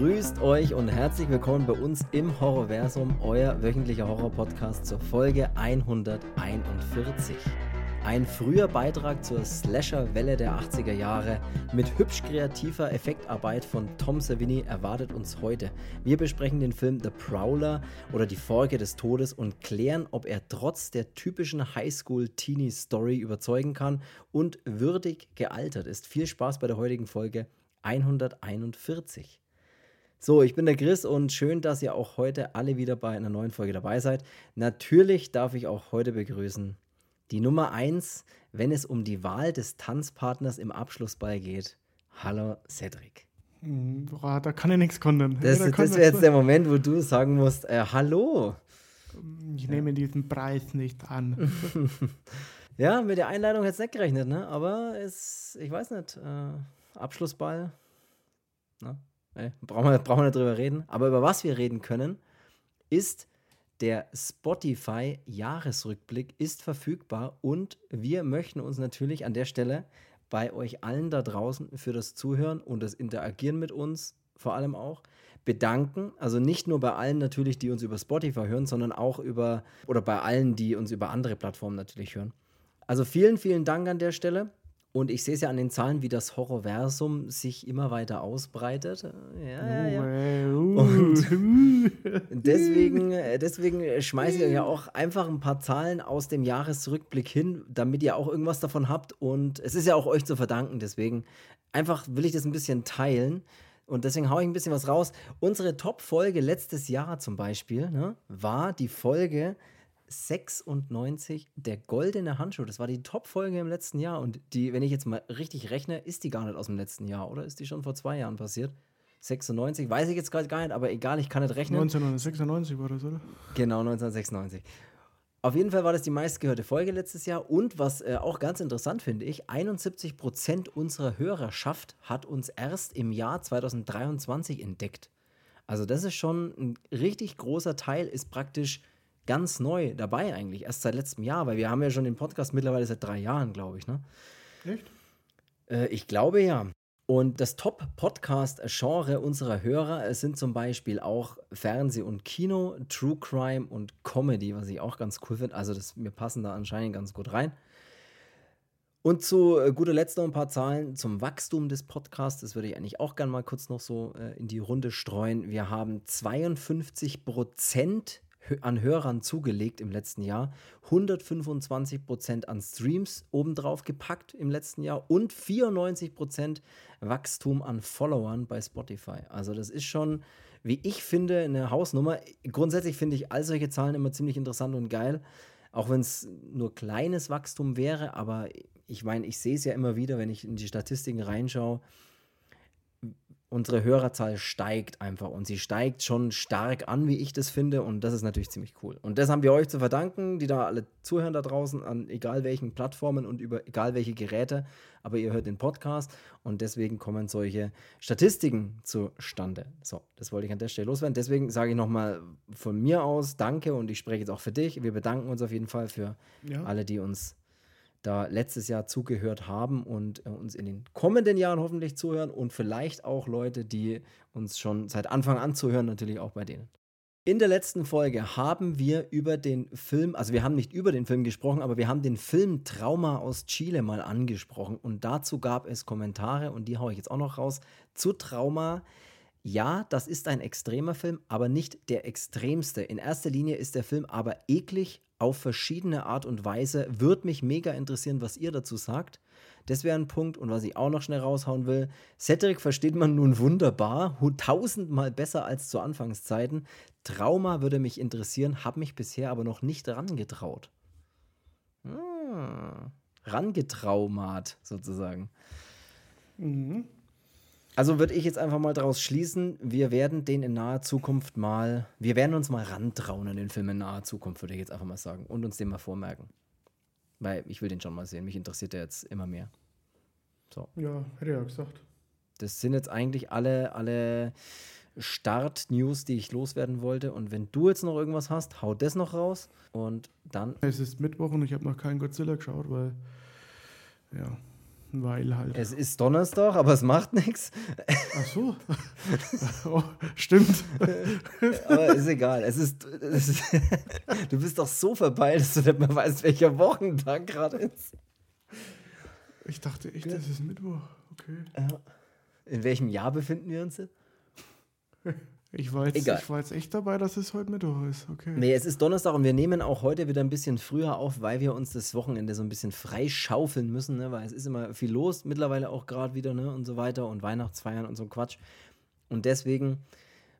Grüßt euch und herzlich willkommen bei uns im Horrorversum, euer wöchentlicher Horror-Podcast zur Folge 141. Ein früher Beitrag zur Slasher-Welle der 80er Jahre mit hübsch kreativer Effektarbeit von Tom Savini erwartet uns heute. Wir besprechen den Film The Prowler oder Die Folge des Todes und klären, ob er trotz der typischen Highschool-Teenie-Story überzeugen kann und würdig gealtert ist. Viel Spaß bei der heutigen Folge 141. So, ich bin der Chris und schön, dass ihr auch heute alle wieder bei einer neuen Folge dabei seid. Natürlich darf ich auch heute begrüßen die Nummer 1, wenn es um die Wahl des Tanzpartners im Abschlussball geht. Hallo Cedric. Hm, boah, da kann ich nichts konnten. Das, da das wäre jetzt der Moment, wo du sagen musst, äh, hallo. Ich nehme diesen Preis nicht an. ja, mit der Einladung hätte es nicht gerechnet, ne? Aber es, ich weiß nicht, äh, Abschlussball, ne? Ey, brauchen, wir, brauchen nicht drüber reden. Aber über was wir reden können, ist der Spotify Jahresrückblick ist verfügbar und wir möchten uns natürlich an der Stelle bei euch allen da draußen für das Zuhören und das Interagieren mit uns vor allem auch bedanken. Also nicht nur bei allen natürlich, die uns über Spotify hören, sondern auch über oder bei allen, die uns über andere Plattformen natürlich hören. Also vielen, vielen Dank an der Stelle. Und ich sehe es ja an den Zahlen, wie das Horrorversum sich immer weiter ausbreitet. Ja, ja. Und deswegen, äh, deswegen schmeiße ich euch ja auch einfach ein paar Zahlen aus dem Jahresrückblick hin, damit ihr auch irgendwas davon habt. Und es ist ja auch euch zu verdanken. Deswegen einfach will ich das ein bisschen teilen. Und deswegen haue ich ein bisschen was raus. Unsere Top-Folge letztes Jahr zum Beispiel ne, war die Folge 96, der goldene Handschuh. Das war die Top-Folge im letzten Jahr. Und die, wenn ich jetzt mal richtig rechne, ist die gar nicht aus dem letzten Jahr, oder? Ist die schon vor zwei Jahren passiert? 96, weiß ich jetzt gerade gar nicht, aber egal, ich kann nicht rechnen. 1996 war das, oder? Genau, 1996. Auf jeden Fall war das die meistgehörte Folge letztes Jahr und was äh, auch ganz interessant finde ich, 71 Prozent unserer Hörerschaft hat uns erst im Jahr 2023 entdeckt. Also das ist schon ein richtig großer Teil, ist praktisch ganz neu dabei eigentlich, erst seit letztem Jahr, weil wir haben ja schon den Podcast mittlerweile seit drei Jahren, glaube ich, ne? Echt? Äh, ich glaube ja. Und das Top-Podcast-Genre unserer Hörer sind zum Beispiel auch Fernseh und Kino, True Crime und Comedy, was ich auch ganz cool finde. Also das, wir passen da anscheinend ganz gut rein. Und zu äh, guter Letzt noch ein paar Zahlen zum Wachstum des Podcasts. Das würde ich eigentlich auch gerne mal kurz noch so äh, in die Runde streuen. Wir haben 52 Prozent an Hörern zugelegt im letzten Jahr, 125 Prozent an Streams obendrauf gepackt im letzten Jahr und 94 Prozent Wachstum an Followern bei Spotify. Also das ist schon, wie ich finde, eine Hausnummer. Grundsätzlich finde ich all solche Zahlen immer ziemlich interessant und geil, auch wenn es nur kleines Wachstum wäre, aber ich meine, ich sehe es ja immer wieder, wenn ich in die Statistiken reinschaue unsere Hörerzahl steigt einfach und sie steigt schon stark an, wie ich das finde und das ist natürlich ziemlich cool. Und das haben wir euch zu verdanken, die da alle zuhören da draußen an egal welchen Plattformen und über egal welche Geräte, aber ihr hört den Podcast und deswegen kommen solche Statistiken zustande. So, das wollte ich an der Stelle loswerden. Deswegen sage ich nochmal von mir aus Danke und ich spreche jetzt auch für dich. Wir bedanken uns auf jeden Fall für ja. alle, die uns da letztes Jahr zugehört haben und äh, uns in den kommenden Jahren hoffentlich zuhören und vielleicht auch Leute, die uns schon seit Anfang an zuhören, natürlich auch bei denen. In der letzten Folge haben wir über den Film, also wir haben nicht über den Film gesprochen, aber wir haben den Film Trauma aus Chile mal angesprochen und dazu gab es Kommentare und die haue ich jetzt auch noch raus zu Trauma. Ja, das ist ein extremer Film, aber nicht der extremste. In erster Linie ist der Film aber eklig, auf verschiedene Art und Weise. Würde mich mega interessieren, was ihr dazu sagt. Das wäre ein Punkt. Und was ich auch noch schnell raushauen will: Cedric versteht man nun wunderbar, tausendmal besser als zu Anfangszeiten. Trauma würde mich interessieren, habe mich bisher aber noch nicht rangetraut. Hm, rangetraumat sozusagen. Mhm. Also würde ich jetzt einfach mal daraus schließen, wir werden den in naher Zukunft mal, wir werden uns mal rantrauen an den Film in naher Zukunft, würde ich jetzt einfach mal sagen. Und uns den mal vormerken. Weil ich will den schon mal sehen. Mich interessiert der jetzt immer mehr. So. Ja, hätte ich ja gesagt. Das sind jetzt eigentlich alle, alle Start-News, die ich loswerden wollte. Und wenn du jetzt noch irgendwas hast, hau das noch raus. Und dann. Es ist Mittwoch und ich habe noch keinen Godzilla geschaut, weil. Ja. Weil halt. Es ist Donnerstag, aber es macht nichts. Ach so. oh, stimmt. aber ist egal. Es ist, es ist du bist doch so verpeilt, dass du nicht mehr weißt, welcher Wochentag gerade ist. Ich dachte echt, das ist Mittwoch. Okay. In welchem Jahr befinden wir uns jetzt? Ich war, jetzt, Egal. ich war jetzt echt dabei, dass es heute Mittwoch ist. Okay. Nee, es ist Donnerstag und wir nehmen auch heute wieder ein bisschen früher auf, weil wir uns das Wochenende so ein bisschen freischaufeln müssen, ne? weil es ist immer viel los, mittlerweile auch gerade wieder ne? und so weiter und Weihnachtsfeiern und so Quatsch. Und deswegen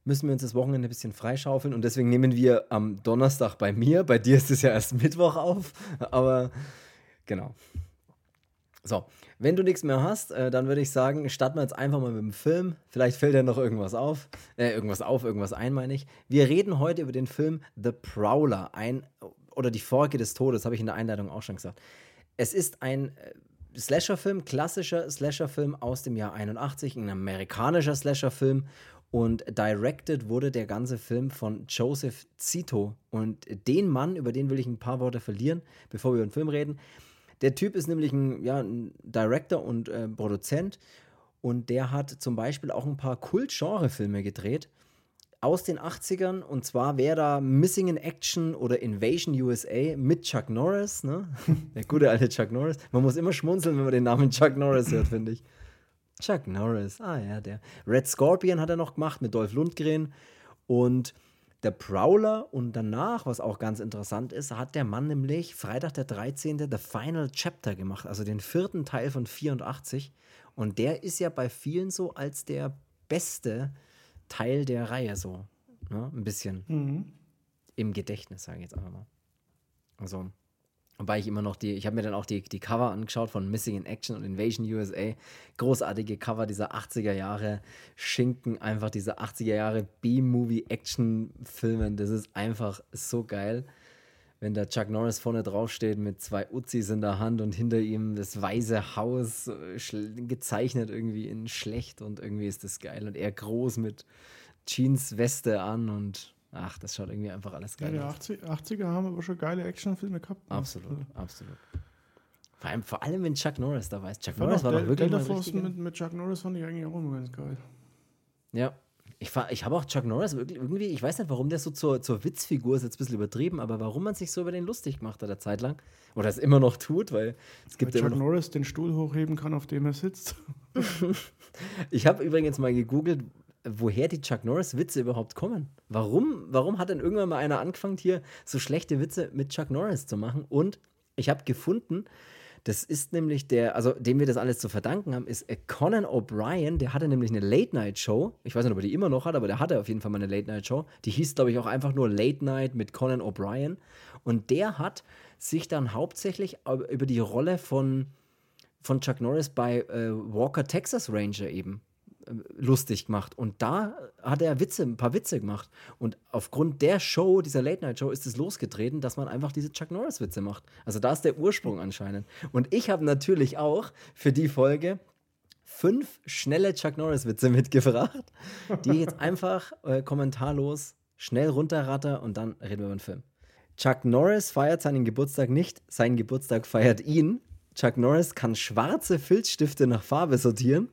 müssen wir uns das Wochenende ein bisschen freischaufeln und deswegen nehmen wir am Donnerstag bei mir, bei dir ist es ja erst Mittwoch auf, aber genau. So, wenn du nichts mehr hast, äh, dann würde ich sagen, starten wir jetzt einfach mal mit dem Film. Vielleicht fällt dir noch irgendwas auf. Äh, irgendwas auf, irgendwas ein, meine ich. Wir reden heute über den Film The Prowler, ein oder die Forke des Todes, habe ich in der Einleitung auch schon gesagt. Es ist ein äh, Slasher-Film, klassischer Slasher-Film aus dem Jahr 81, ein amerikanischer Slasher-Film. Und directed wurde der ganze Film von Joseph Zito. Und den Mann, über den will ich ein paar Worte verlieren, bevor wir über den Film reden. Der Typ ist nämlich ein, ja, ein Director und äh, Produzent und der hat zum Beispiel auch ein paar Kult-Genre-Filme gedreht aus den 80ern und zwar wäre da Missing in Action oder Invasion USA mit Chuck Norris, ne? Der gute alte Chuck Norris. Man muss immer schmunzeln, wenn man den Namen Chuck Norris hört, finde ich. Chuck Norris, ah ja, der. Red Scorpion hat er noch gemacht mit Dolph Lundgren und der Prowler und danach, was auch ganz interessant ist, hat der Mann nämlich Freitag der 13. The Final Chapter gemacht, also den vierten Teil von 84. Und der ist ja bei vielen so als der beste Teil der Reihe so. Ne? Ein bisschen mhm. im Gedächtnis, sage ich jetzt einfach mal. Also, Wobei ich immer noch die, ich habe mir dann auch die, die Cover angeschaut von Missing in Action und Invasion USA. Großartige Cover dieser 80er Jahre Schinken, einfach diese 80er Jahre B-Movie-Action-Filmen. Das ist einfach so geil. Wenn da Chuck Norris vorne draufsteht mit zwei Uzis in der Hand und hinter ihm das weiße Haus äh, gezeichnet irgendwie in schlecht und irgendwie ist das geil. Und er groß mit Jeans-Weste an und Ach, das schaut irgendwie einfach alles geil ja, aus. Die 80, er haben aber schon geile Actionfilme gehabt. Ne? Absolut, also. absolut. Vor allem, vor allem, wenn Chuck Norris dabei ist. Chuck Norris war doch wirklich Delta Force mit, mit Chuck Norris fand ich eigentlich auch immer ganz geil. Ja, ich, ich habe auch Chuck Norris irgendwie, ich weiß nicht, warum der so zur, zur Witzfigur ist, jetzt ein bisschen übertrieben, aber warum man sich so über den lustig gemacht hat, der Zeit lang. Oder es immer noch tut, weil es gibt weil Chuck Norris den Stuhl hochheben kann, auf dem er sitzt. ich habe übrigens mal gegoogelt, woher die Chuck Norris-Witze überhaupt kommen. Warum, warum hat denn irgendwann mal einer angefangen, hier so schlechte Witze mit Chuck Norris zu machen? Und ich habe gefunden, das ist nämlich der, also dem wir das alles zu verdanken haben, ist Conan O'Brien. Der hatte nämlich eine Late-Night-Show. Ich weiß nicht, ob er die immer noch hat, aber der hatte auf jeden Fall mal eine Late-Night-Show. Die hieß, glaube ich, auch einfach nur Late Night mit Conan O'Brien. Und der hat sich dann hauptsächlich über die Rolle von, von Chuck Norris bei äh, Walker Texas Ranger eben lustig gemacht. Und da hat er Witze, ein paar Witze gemacht. Und aufgrund der Show, dieser Late-Night-Show, ist es losgetreten, dass man einfach diese Chuck Norris-Witze macht. Also da ist der Ursprung anscheinend. Und ich habe natürlich auch für die Folge fünf schnelle Chuck Norris-Witze mitgebracht, die ich jetzt einfach äh, kommentarlos schnell runterratter und dann reden wir über den Film. Chuck Norris feiert seinen Geburtstag nicht, sein Geburtstag feiert ihn. Chuck Norris kann schwarze Filzstifte nach Farbe sortieren.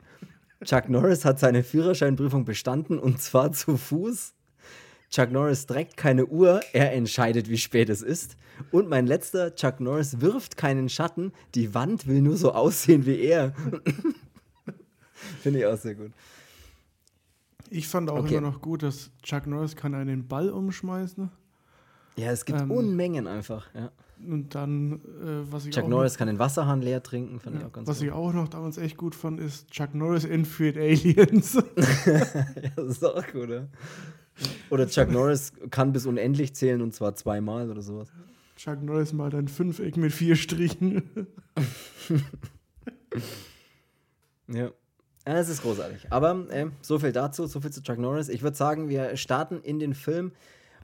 Chuck Norris hat seine Führerscheinprüfung bestanden und zwar zu Fuß. Chuck Norris trägt keine Uhr, er entscheidet, wie spät es ist. Und mein letzter, Chuck Norris wirft keinen Schatten, die Wand will nur so aussehen wie er. Finde ich auch sehr gut. Ich fand auch okay. immer noch gut, dass Chuck Norris kann einen Ball umschmeißen. Ja, es gibt ähm, Unmengen einfach, ja. Und dann, äh, was ich Chuck Norris noch, kann den Wasserhahn leer trinken, fand ja, ich auch ganz Was gut. ich auch noch damals echt gut fand, ist Chuck Norris entführt Aliens. ja, das ist auch gut, oder? Oder Chuck Norris kann bis unendlich zählen und zwar zweimal oder sowas. Chuck Norris malt ein Fünfeck mit vier Strichen. ja. Es ist großartig. Aber äh, so viel dazu, so viel zu Chuck Norris. Ich würde sagen, wir starten in den Film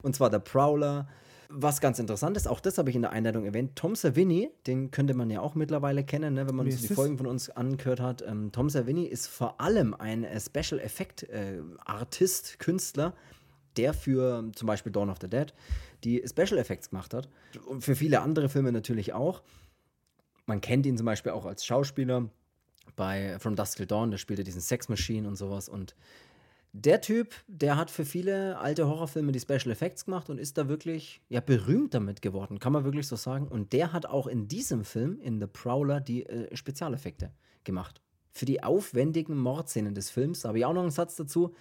und zwar der Prowler was ganz interessant ist, auch das habe ich in der Einleitung erwähnt, Tom Savini, den könnte man ja auch mittlerweile kennen, ne, wenn man sich die Folgen von uns angehört hat. Ähm, Tom Savini ist vor allem ein äh, Special Effect äh, Artist, Künstler, der für zum Beispiel Dawn of the Dead die Special Effects gemacht hat. Und für viele andere Filme natürlich auch. Man kennt ihn zum Beispiel auch als Schauspieler. bei From Dusk Till Dawn, der spielte diesen Sex Machine und sowas. Und der Typ, der hat für viele alte Horrorfilme die Special Effects gemacht und ist da wirklich ja, berühmt damit geworden, kann man wirklich so sagen. Und der hat auch in diesem Film, in The Prowler, die äh, Spezialeffekte gemacht. Für die aufwendigen Mordszenen des Films, da habe ich auch noch einen Satz dazu.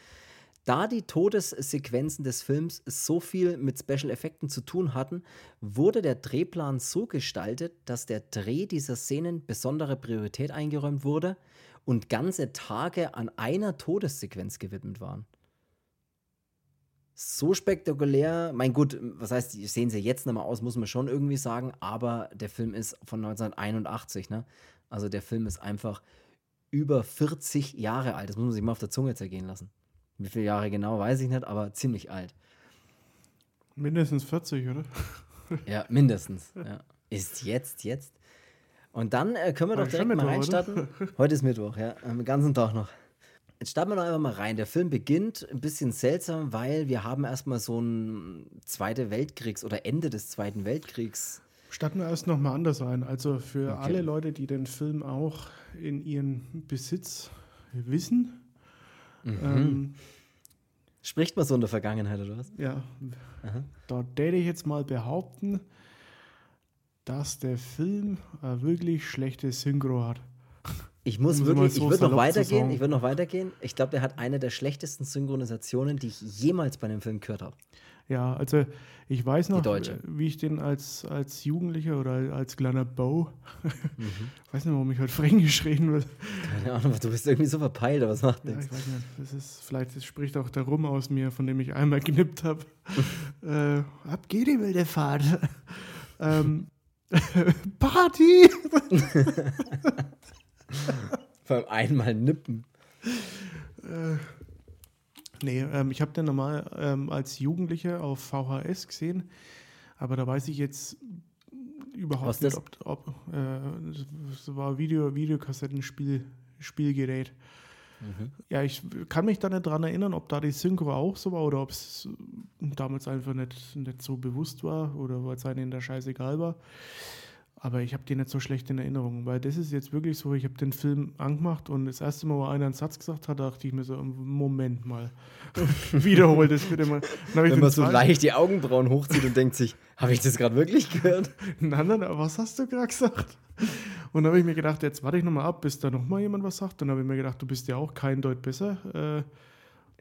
Da die Todessequenzen des Films so viel mit Special Effekten zu tun hatten, wurde der Drehplan so gestaltet, dass der Dreh dieser Szenen besondere Priorität eingeräumt wurde und ganze Tage an einer Todessequenz gewidmet waren. So spektakulär, mein gut, was heißt, sehen sie jetzt nochmal aus, muss man schon irgendwie sagen, aber der Film ist von 1981, ne? Also der Film ist einfach über 40 Jahre alt. Das muss man sich mal auf der Zunge zergehen lassen. Wie viele Jahre genau, weiß ich nicht, aber ziemlich alt. Mindestens 40, oder? Ja, mindestens. Ja. Ist jetzt, jetzt. Und dann äh, können wir doch direkt mal reinstarten. Heute ist Mittwoch, ja, den ganzen Tag noch. Jetzt starten wir doch einfach mal rein. Der Film beginnt ein bisschen seltsam, weil wir haben erstmal so ein Zweite Weltkriegs- oder Ende des Zweiten Weltkriegs. Starten wir erst nochmal anders rein. Also für okay. alle Leute, die den Film auch in ihren Besitz wissen. Mhm. Ähm, Spricht man so in der Vergangenheit, oder was? Ja. Aha. Da werde ich jetzt mal behaupten, dass der Film äh, wirklich schlechte Synchro hat. Ich muss um wirklich, so ich würde noch weitergehen, ich würde noch weitergehen. Ich glaube, der hat eine der schlechtesten Synchronisationen, die ich jemals bei einem Film gehört habe. Ja, also ich weiß noch, wie ich den als, als Jugendlicher oder als kleiner Bo, mhm. weiß nicht, warum ich heute Fränkisch reden will. Keine Ahnung, du bist irgendwie so verpeilt, aber was macht nichts. Ja, ich weiß nicht, das ist, vielleicht das spricht auch der Rum aus mir, von dem ich einmal genippt habe. äh, ab geht die wilde Fahrt. ähm, Party! Beim einmal nippen. Äh, nee, ähm, ich habe den normal ähm, als Jugendlicher auf VHS gesehen, aber da weiß ich jetzt überhaupt Was nicht, ob, ob äh, das war Video, Videokassettenspiel Spielgerät. Mhm. Ja, ich kann mich da nicht dran erinnern, ob da die Synchro auch so war oder ob es damals einfach nicht, nicht so bewusst war oder weil es einem in der Scheiße egal war. Aber ich habe die nicht so schlecht in Erinnerung, weil das ist jetzt wirklich so, ich habe den Film angemacht und das erste Mal, wo einer einen Satz gesagt hat, dachte ich mir so, Moment mal, wiederhol das bitte mal. Wenn man so leicht die Augenbrauen hochzieht und denkt sich, habe ich das gerade wirklich gehört? Nein, nein, was hast du gerade gesagt? Und dann habe ich mir gedacht, jetzt warte ich nochmal ab, bis da nochmal jemand was sagt. Dann habe ich mir gedacht, du bist ja auch kein Deut besser. Äh,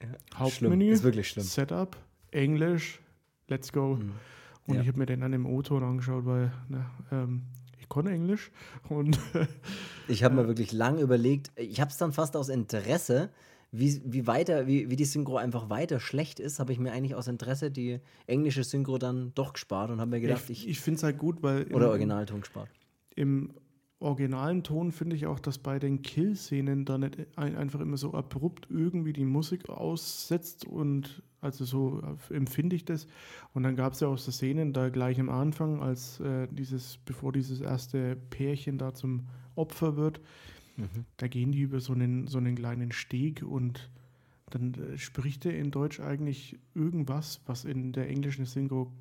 ja, Hauptmenü, ist wirklich schlimm. Setup, Englisch, let's go. Mhm. Und ja. ich habe mir den dann im O-Ton angeschaut, weil ne, ähm, ich konnte Englisch. Und ich habe mir wirklich lang überlegt, ich habe es dann fast aus Interesse, wie, wie weiter, wie, wie die Synchro einfach weiter schlecht ist, habe ich mir eigentlich aus Interesse die englische Synchro dann doch gespart und habe mir gedacht, ich. Ich, ich finde es halt gut, weil. Oder Originalton gespart. Im originalen Ton finde ich auch, dass bei den Kill-Szenen da nicht einfach immer so abrupt irgendwie die Musik aussetzt und also so empfinde ich das. Und dann gab es ja auch so Szenen da gleich am Anfang, als äh, dieses, bevor dieses erste Pärchen da zum Opfer wird, mhm. da gehen die über so einen, so einen kleinen Steg und dann äh, spricht er in Deutsch eigentlich irgendwas, was in der englischen Synchro,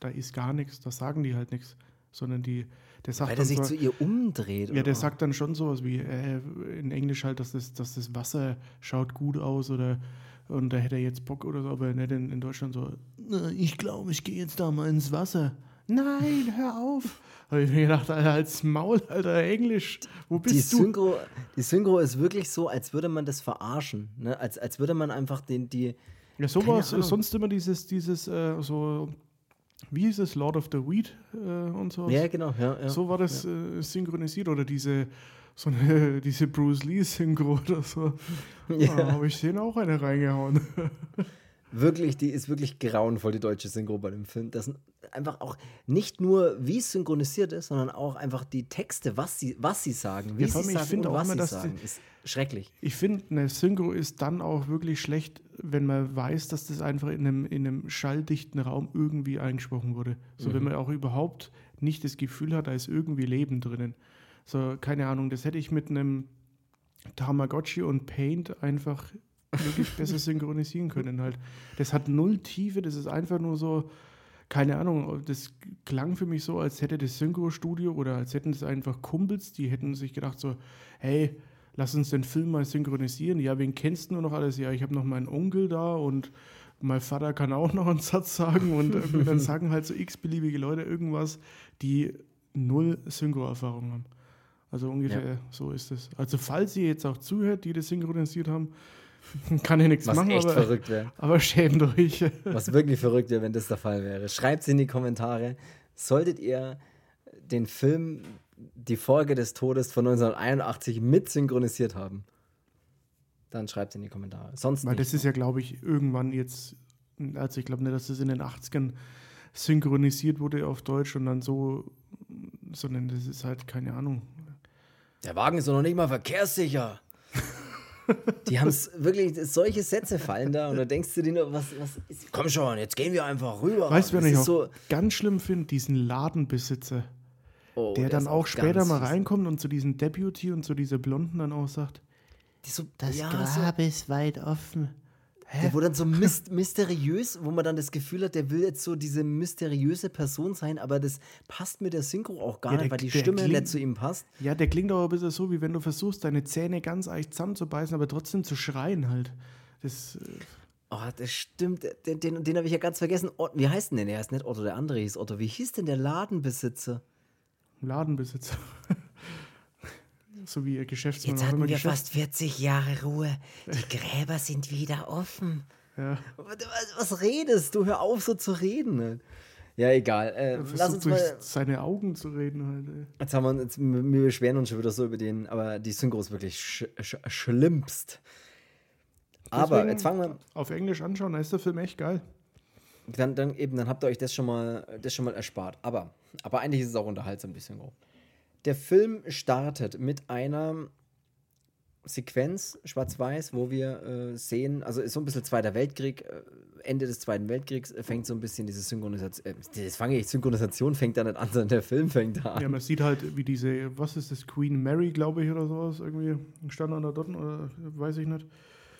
da ist gar nichts, da sagen die halt nichts sondern die, der sagt Weil der sich so, zu ihr umdreht. Ja, der sagt dann schon sowas wie äh, in Englisch halt, dass das, dass das Wasser schaut gut aus oder und da hätte er jetzt Bock oder so, aber nicht in, in Deutschland so, ich glaube, ich gehe jetzt da mal ins Wasser. Nein, hör auf. Habe ich mir gedacht, Alter, als Maul, Alter, Englisch, wo bist die du? Synchro, die Synchro ist wirklich so, als würde man das verarschen. Ne? Als, als würde man einfach den, die. Ja, so war es sonst immer dieses, dieses äh, so wie hieß es, Lord of the Weed äh, und so. Ja, genau. Ja, ja, so war das ja. äh, synchronisiert oder diese, so eine, diese Bruce Lee-Synchro oder so. Ja. Da habe ich den auch eine reingehauen. wirklich, die ist wirklich grauenvoll, die deutsche Synchro bei dem Film. Das sind einfach auch nicht nur, wie es synchronisiert ist, sondern auch einfach die Texte, was sie, was sie sagen, wie ja, sie sagen und was sie sagen, ist schrecklich. Ich finde, eine Synchro ist dann auch wirklich schlecht, wenn man weiß, dass das einfach in einem, in einem schalldichten Raum irgendwie eingesprochen wurde. So, mhm. wenn man auch überhaupt nicht das Gefühl hat, da ist irgendwie Leben drinnen. So, keine Ahnung, das hätte ich mit einem Tamagotchi und Paint einfach wirklich besser synchronisieren können halt. Das hat null Tiefe, das ist einfach nur so, keine Ahnung, das klang für mich so, als hätte das Synchro-Studio oder als hätten es einfach Kumpels, die hätten sich gedacht so, hey, lass uns den Film mal synchronisieren. Ja, wen kennst du noch alles? Ja, ich habe noch meinen Onkel da und mein Vater kann auch noch einen Satz sagen und dann sagen halt so x-beliebige Leute irgendwas, die null Synchro-Erfahrung haben. Also ungefähr ja. so ist es. Also falls ihr jetzt auch zuhört, die das synchronisiert haben, kann ich nichts Was machen, echt aber, verrückt wäre. aber schämt euch. Was wirklich verrückt wäre, wenn das der Fall wäre. Schreibt es in die Kommentare. Solltet ihr den Film Die Folge des Todes von 1981 mit synchronisiert haben, dann schreibt es in die Kommentare. Sonst Weil das ist ja, glaube ich, irgendwann jetzt, also ich glaube nicht, dass das in den 80ern synchronisiert wurde auf Deutsch und dann so, sondern das ist halt keine Ahnung. Der Wagen ist doch noch nicht mal verkehrssicher. Die haben es wirklich, solche Sätze fallen da und da denkst du dir nur, was, was ist, komm schon, jetzt gehen wir einfach rüber. Weißt du, wer ich auch so ganz schlimm finde? Diesen Ladenbesitzer. Oh, der, der dann auch später mal reinkommt und zu diesem Deputy und zu dieser Blonden dann auch sagt, so, das ja, Grab so, ist weit offen. Hä? Der wurde dann so mysteriös, wo man dann das Gefühl hat, der will jetzt so diese mysteriöse Person sein, aber das passt mit der Synchro auch gar ja, nicht, weil die Stimme klingt, nicht zu ihm passt. Ja, der klingt auch ein bisschen so, wie wenn du versuchst, deine Zähne ganz echt zusammenzubeißen, aber trotzdem zu schreien halt. Das. Äh Oh, das stimmt. Den, den, den habe ich ja ganz vergessen. Wie heißt denn der? Er ist nicht Otto, der andere hieß Otto. Wie hieß denn der Ladenbesitzer? Ladenbesitzer. so wie ihr Geschäftsmann. Jetzt hatten wir Geschäft fast 40 Jahre Ruhe. Die Gräber sind wieder offen. Ja. Was, was, redest du? Hör auf, so zu reden. Ja, egal. Äh, lass uns mal seine Augen zu reden halt. Jetzt haben wir, jetzt, wir beschweren uns schon wieder so über den, aber die Synchro ist wirklich sch sch schlimmst. aber jetzt fangen wir. Auf Englisch anschauen, da ist der Film echt geil. Dann, dann eben, dann habt ihr euch das schon mal, das schon mal erspart. Aber, aber eigentlich ist es auch unterhaltsam, die Synchro. Der Film startet mit einer Sequenz, schwarz-weiß, wo wir äh, sehen, also ist so ein bisschen Zweiter Weltkrieg, äh, Ende des Zweiten Weltkriegs fängt so ein bisschen diese Synchronisation, äh, das fange ich, Synchronisation fängt da nicht an, sondern der Film fängt da an. Ja, man sieht halt, wie diese, was ist das, Queen Mary, glaube ich, oder sowas, irgendwie stand an der dort, oder weiß ich nicht.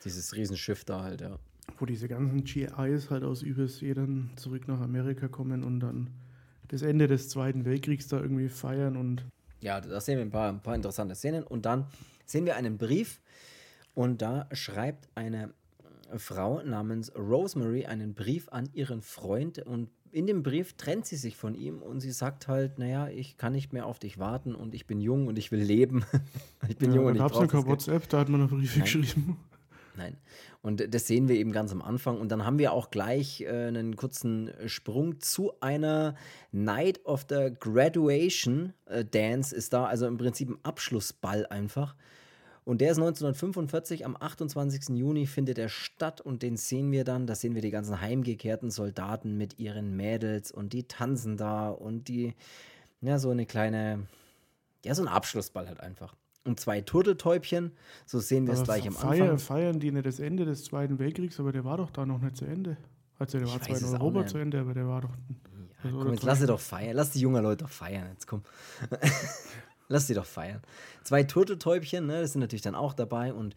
Dieses Riesenschiff da halt, ja. Wo diese ganzen GIs halt aus Übersee dann zurück nach Amerika kommen und dann das Ende des Zweiten Weltkriegs da irgendwie feiern und ja, da sehen wir ein paar, ein paar interessante Szenen. Und dann sehen wir einen Brief und da schreibt eine Frau namens Rosemary einen Brief an ihren Freund und in dem Brief trennt sie sich von ihm und sie sagt halt, naja, ich kann nicht mehr auf dich warten und ich bin jung und ich will leben. ich bin ja, jung und ich brauche kein WhatsApp, da hat man eine Briefe geschrieben. Nein. Und das sehen wir eben ganz am Anfang. Und dann haben wir auch gleich äh, einen kurzen Sprung zu einer Night of the Graduation äh, Dance ist da, also im Prinzip ein Abschlussball einfach. Und der ist 1945, am 28. Juni findet er statt und den sehen wir dann, da sehen wir die ganzen heimgekehrten Soldaten mit ihren Mädels und die tanzen da und die, ja, so eine kleine, ja, so ein Abschlussball halt einfach und zwei Turteltäubchen. So sehen wir es gleich am Anfang. Feiern die nicht das Ende des Zweiten Weltkriegs, aber der war doch da noch nicht zu Ende. Also der ich war zwar in Europa zu Ende, aber der war doch. Ja, komm, jetzt lass sie doch feiern. Lass die jungen Leute doch feiern. Jetzt komm. lass sie doch feiern. Zwei Turteltäubchen, ne, das sind natürlich dann auch dabei und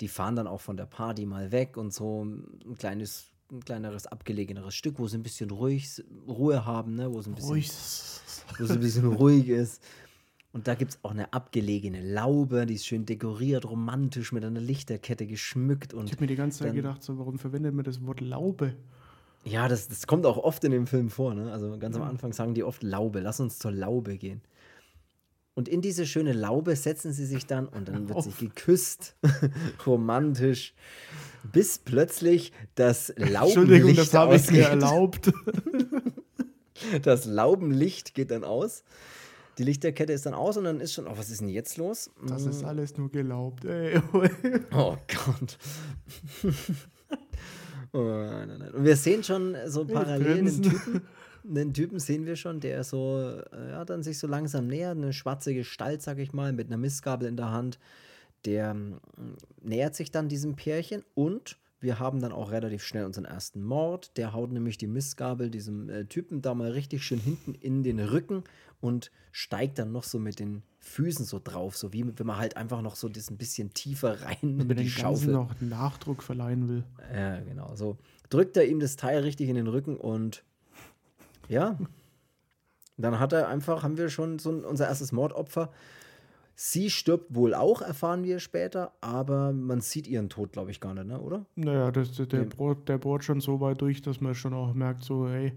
die fahren dann auch von der Party mal weg und so ein kleines ein kleineres, abgelegeneres Stück, wo sie ein bisschen ruhig, Ruhe haben, ne? wo, es ein bisschen, ruhig. wo es ein bisschen ruhig ist. Und da gibt es auch eine abgelegene Laube, die ist schön dekoriert, romantisch mit einer Lichterkette geschmückt. Und ich habe mir die ganze Zeit dann, gedacht, so, warum verwendet man das Wort Laube? Ja, das, das kommt auch oft in dem Film vor. Ne? Also ganz am Anfang sagen die oft Laube, lass uns zur Laube gehen. Und in diese schöne Laube setzen sie sich dann und dann wird sich geküsst, romantisch, bis plötzlich das Laubenlicht Entschuldigung, das habe ich mir erlaubt. das Laubenlicht geht dann aus die Lichterkette ist dann aus und dann ist schon, oh, was ist denn jetzt los? Das ist hm. alles nur gelaubt, ey. oh Gott. oh, nein, nein. Und wir sehen schon so parallel den Typen. Den Typen sehen wir schon, der so, äh, ja, dann sich so langsam nähert, eine schwarze Gestalt, sag ich mal, mit einer Mistgabel in der Hand. Der mm, nähert sich dann diesem Pärchen und wir haben dann auch relativ schnell unseren ersten Mord. Der haut nämlich die Mistgabel diesem äh, Typen da mal richtig schön hinten in den Rücken und steigt dann noch so mit den Füßen so drauf, so wie wenn man halt einfach noch so das ein bisschen tiefer rein wenn man die Schaufel noch Nachdruck verleihen will. Ja, genau. So drückt er ihm das Teil richtig in den Rücken und Ja. Dann hat er einfach, haben wir schon so unser erstes Mordopfer. Sie stirbt wohl auch, erfahren wir später, aber man sieht ihren Tod, glaube ich, gar nicht, ne? oder? Naja, das, der, der, bohrt, der bohrt schon so weit durch, dass man schon auch merkt, so, hey,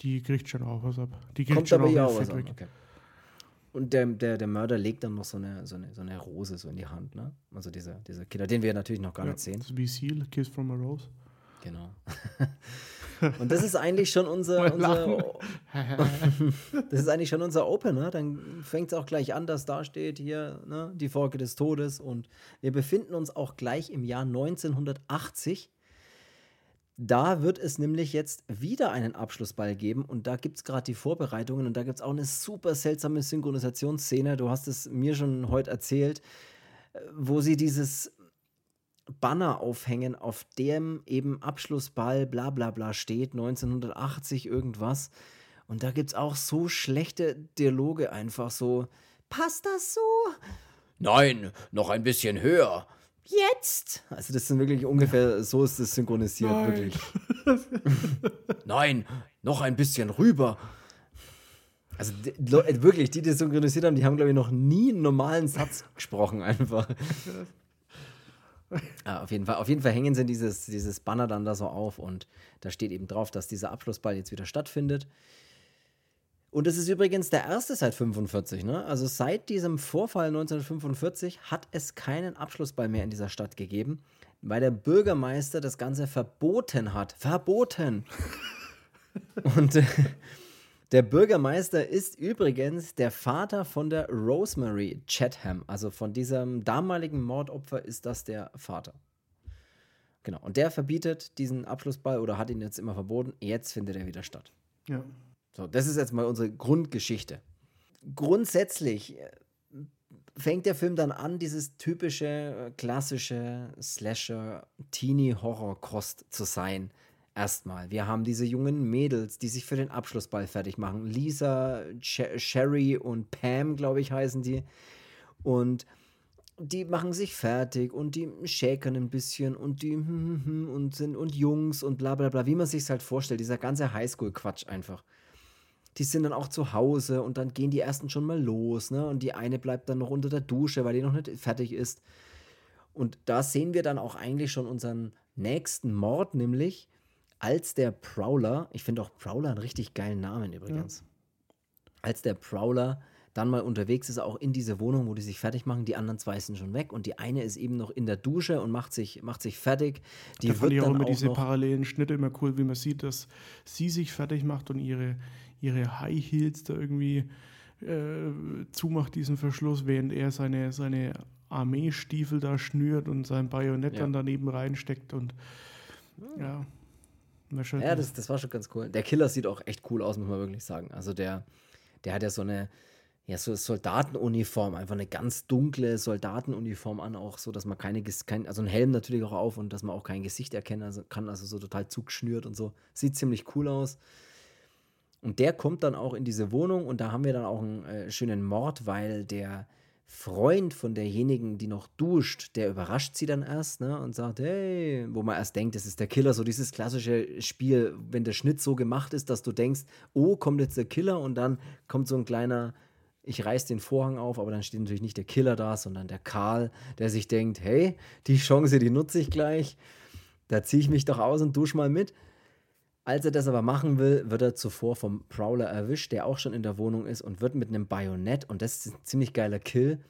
die kriegt schon auch was ab. Die kriegt Kommt schon aber auch was ab. Okay. Und der, der, der Mörder legt dann noch so eine, so, eine, so eine Rose so in die Hand, ne? Also dieser, dieser Killer, den wir natürlich noch gar ja, nicht sehen. Wie Seal, Kiss from a Rose. Genau. Und das ist eigentlich schon unser, unser das ist eigentlich schon unser Opener. Dann fängt es auch gleich an, dass da steht hier ne, die Folge des Todes. Und wir befinden uns auch gleich im Jahr 1980. Da wird es nämlich jetzt wieder einen Abschlussball geben und da gibt es gerade die Vorbereitungen und da gibt es auch eine super seltsame Synchronisationsszene. Du hast es mir schon heute erzählt, wo sie dieses Banner aufhängen, auf dem eben Abschlussball bla bla bla steht, 1980 irgendwas. Und da gibt es auch so schlechte Dialoge einfach so. Passt das so? Nein, noch ein bisschen höher. Jetzt! Also das sind wirklich ungefähr, so ist es synchronisiert, Nein. wirklich. Nein, noch ein bisschen rüber. Also die, wirklich, die, die synchronisiert haben, die haben, glaube ich, noch nie einen normalen Satz gesprochen, einfach. Ja, auf, jeden Fall, auf jeden Fall hängen sie dieses, dieses Banner dann da so auf und da steht eben drauf, dass dieser Abschlussball jetzt wieder stattfindet. Und es ist übrigens der erste seit 45, ne? Also seit diesem Vorfall 1945 hat es keinen Abschlussball mehr in dieser Stadt gegeben, weil der Bürgermeister das Ganze verboten hat. Verboten! und äh, der Bürgermeister ist übrigens der Vater von der Rosemary Chatham. Also von diesem damaligen Mordopfer ist das der Vater. Genau. Und der verbietet diesen Abschlussball oder hat ihn jetzt immer verboten. Jetzt findet er wieder statt. Ja. So, das ist jetzt mal unsere Grundgeschichte. Grundsätzlich äh, fängt der Film dann an, dieses typische, äh, klassische Slasher-Teenie-Horror-Kost zu sein erstmal. Wir haben diese jungen Mädels, die sich für den Abschlussball fertig machen. Lisa, Ch Sherry und Pam, glaube ich, heißen die. Und die machen sich fertig und die shakern ein bisschen und die und sind und Jungs und bla bla bla, wie man sich halt vorstellt, dieser ganze Highschool-Quatsch einfach. Die sind dann auch zu Hause und dann gehen die ersten schon mal los, ne? Und die eine bleibt dann noch unter der Dusche, weil die noch nicht fertig ist. Und da sehen wir dann auch eigentlich schon unseren nächsten Mord, nämlich als der Prowler, ich finde auch Prowler einen richtig geilen Namen übrigens, ja. als der Prowler dann mal unterwegs ist, auch in diese Wohnung, wo die sich fertig machen, die anderen zwei sind schon weg und die eine ist eben noch in der Dusche und macht sich, macht sich fertig. Die da fand ich auch immer auch diese parallelen Schnitte immer cool, wie man sieht, dass sie sich fertig macht und ihre, ihre High Heels da irgendwie äh, zumacht, diesen Verschluss, während er seine, seine Armeestiefel da schnürt und sein Bajonett ja. dann daneben reinsteckt und ja. Ja, das, das war schon ganz cool. Der Killer sieht auch echt cool aus, muss man wirklich sagen. Also der, der hat ja so eine, ja, so Soldatenuniform, einfach eine ganz dunkle Soldatenuniform an, auch so, dass man keine, kein, also ein Helm natürlich auch auf und dass man auch kein Gesicht erkennen also kann, also so total zugeschnürt und so. Sieht ziemlich cool aus. Und der kommt dann auch in diese Wohnung und da haben wir dann auch einen äh, schönen Mord, weil der, Freund von derjenigen, die noch duscht, der überrascht sie dann erst ne, und sagt, hey, wo man erst denkt, das ist der Killer, so dieses klassische Spiel, wenn der Schnitt so gemacht ist, dass du denkst, oh, kommt jetzt der Killer? Und dann kommt so ein kleiner, ich reiß den Vorhang auf, aber dann steht natürlich nicht der Killer da, sondern der Karl, der sich denkt, hey, die Chance, die nutze ich gleich, da ziehe ich mich doch aus und dusche mal mit. Als er das aber machen will, wird er zuvor vom Prowler erwischt, der auch schon in der Wohnung ist und wird mit einem Bajonett, und das ist ein ziemlich geiler Kill,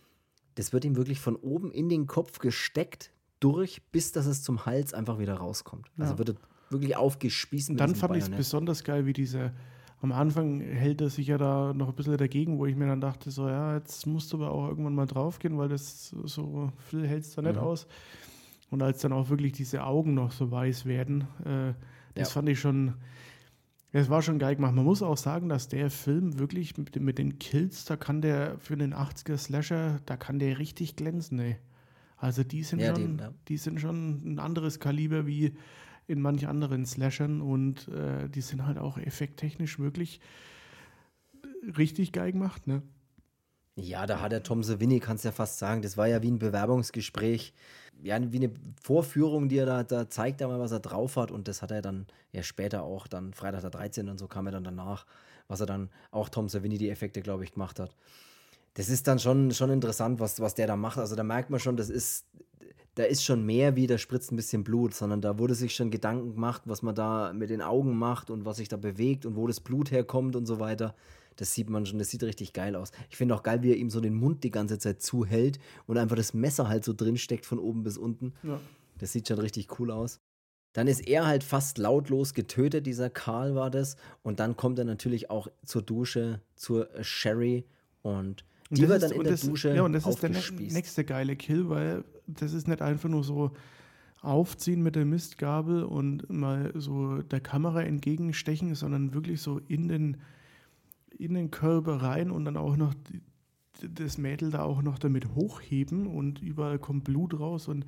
das wird ihm wirklich von oben in den Kopf gesteckt, durch, bis dass es zum Hals einfach wieder rauskommt. Also ja. Also wird er wirklich aufgespießt. Und dann fand ich es besonders geil, wie dieser, am Anfang hält er sich ja da noch ein bisschen dagegen, wo ich mir dann dachte, so, ja, jetzt musst du aber auch irgendwann mal draufgehen, weil das so viel hält es da nicht mhm. aus. Und als dann auch wirklich diese Augen noch so weiß werden, äh, das ja. fand ich schon, es war schon geil gemacht. Man muss auch sagen, dass der Film wirklich mit, mit den Kills, da kann der für den 80er Slasher, da kann der richtig glänzen, ey. Also die sind ja, schon, die, ja. die sind schon ein anderes Kaliber wie in manch anderen Slashern und äh, die sind halt auch effekttechnisch wirklich richtig geil gemacht, ne? Ja, da hat der Tom Savini, kannst ja fast sagen, das war ja wie ein Bewerbungsgespräch ja, wie eine Vorführung, die er da, da zeigt, er mal, was er drauf hat. Und das hat er dann ja später auch, dann Freitag der 13. und so kam er dann danach, was er dann auch Tom Savini die Effekte, glaube ich, gemacht hat. Das ist dann schon, schon interessant, was, was der da macht. Also da merkt man schon, das ist, da ist schon mehr wie, da spritzt ein bisschen Blut, sondern da wurde sich schon Gedanken gemacht, was man da mit den Augen macht und was sich da bewegt und wo das Blut herkommt und so weiter. Das sieht man schon, das sieht richtig geil aus. Ich finde auch geil, wie er ihm so den Mund die ganze Zeit zuhält und einfach das Messer halt so drin steckt von oben bis unten. Ja. Das sieht schon richtig cool aus. Dann ist er halt fast lautlos getötet, dieser Karl war das. Und dann kommt er natürlich auch zur Dusche, zur Sherry und die wird dann in der das, Dusche Ja, und das ist der nächste geile Kill, weil das ist nicht einfach nur so aufziehen mit der Mistgabel und mal so der Kamera entgegenstechen, sondern wirklich so in den in den Körper rein und dann auch noch das Mädel da auch noch damit hochheben und überall kommt Blut raus und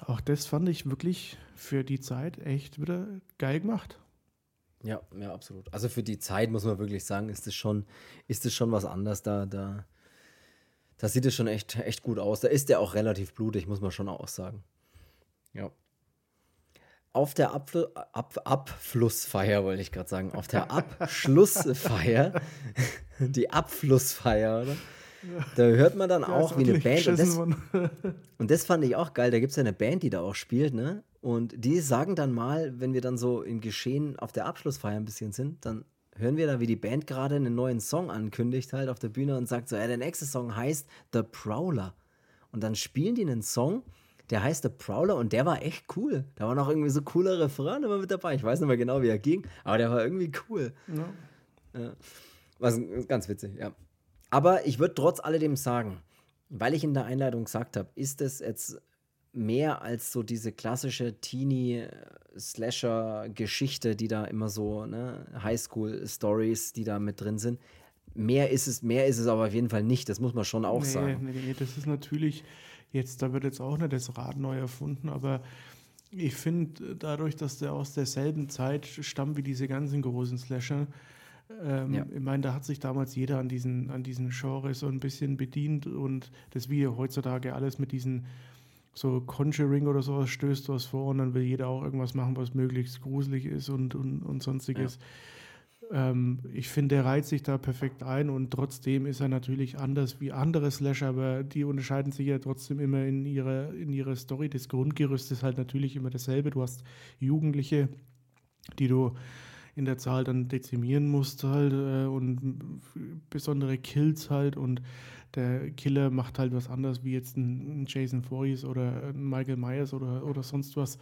auch das fand ich wirklich für die Zeit echt wieder geil gemacht. Ja, ja, absolut. Also für die Zeit muss man wirklich sagen, ist es schon, ist es schon was anderes. Da, da, da sieht es schon echt, echt gut aus. Da ist der auch relativ blutig, muss man schon auch sagen. Ja auf der Abfl Ab Abflussfeier, wollte ich gerade sagen, auf der Abschlussfeier, die Abflussfeier, oder? Da hört man dann auch, wie eine Band. Und das, und das, fand ich auch geil. Da gibt es ja eine Band, die da auch spielt, ne? Und die sagen dann mal, wenn wir dann so im Geschehen auf der Abschlussfeier ein bisschen sind, dann hören wir da, wie die Band gerade einen neuen Song ankündigt, halt auf der Bühne und sagt so: Ja, der nächste Song heißt The Prowler. Und dann spielen die einen Song der heißt The Prowler und der war echt cool. Da waren auch irgendwie so coole Refrain immer mit dabei. Ich weiß nicht mehr genau, wie er ging, aber der war irgendwie cool. Ja. ja. Was ganz witzig, ja. Aber ich würde trotz alledem sagen, weil ich in der Einleitung gesagt habe, ist es jetzt mehr als so diese klassische Teenie-Slasher-Geschichte, die da immer so, ne, Highschool-Stories, die da mit drin sind. Mehr ist es, mehr ist es aber auf jeden Fall nicht, das muss man schon auch nee, sagen. Nee, nee, das ist natürlich Jetzt, da wird jetzt auch nicht das Rad neu erfunden, aber ich finde, dadurch, dass der aus derselben Zeit stammt wie diese ganzen großen Slasher, ähm, ja. ich meine, da hat sich damals jeder an diesen, an diesen Genres so ein bisschen bedient und das wie heutzutage alles mit diesen so Conjuring oder sowas stößt was vor und dann will jeder auch irgendwas machen, was möglichst gruselig ist und, und, und sonstiges. Ja. Ähm, ich finde, der reiht sich da perfekt ein und trotzdem ist er natürlich anders wie andere Slasher, aber die unterscheiden sich ja trotzdem immer in ihrer, in ihrer Story. Das Grundgerüst ist halt natürlich immer dasselbe. Du hast Jugendliche, die du in der Zahl dann dezimieren musst halt äh, und besondere Kills halt und der Killer macht halt was anderes wie jetzt ein, Jason Voorhees oder ein Michael Myers oder, oder sonst was.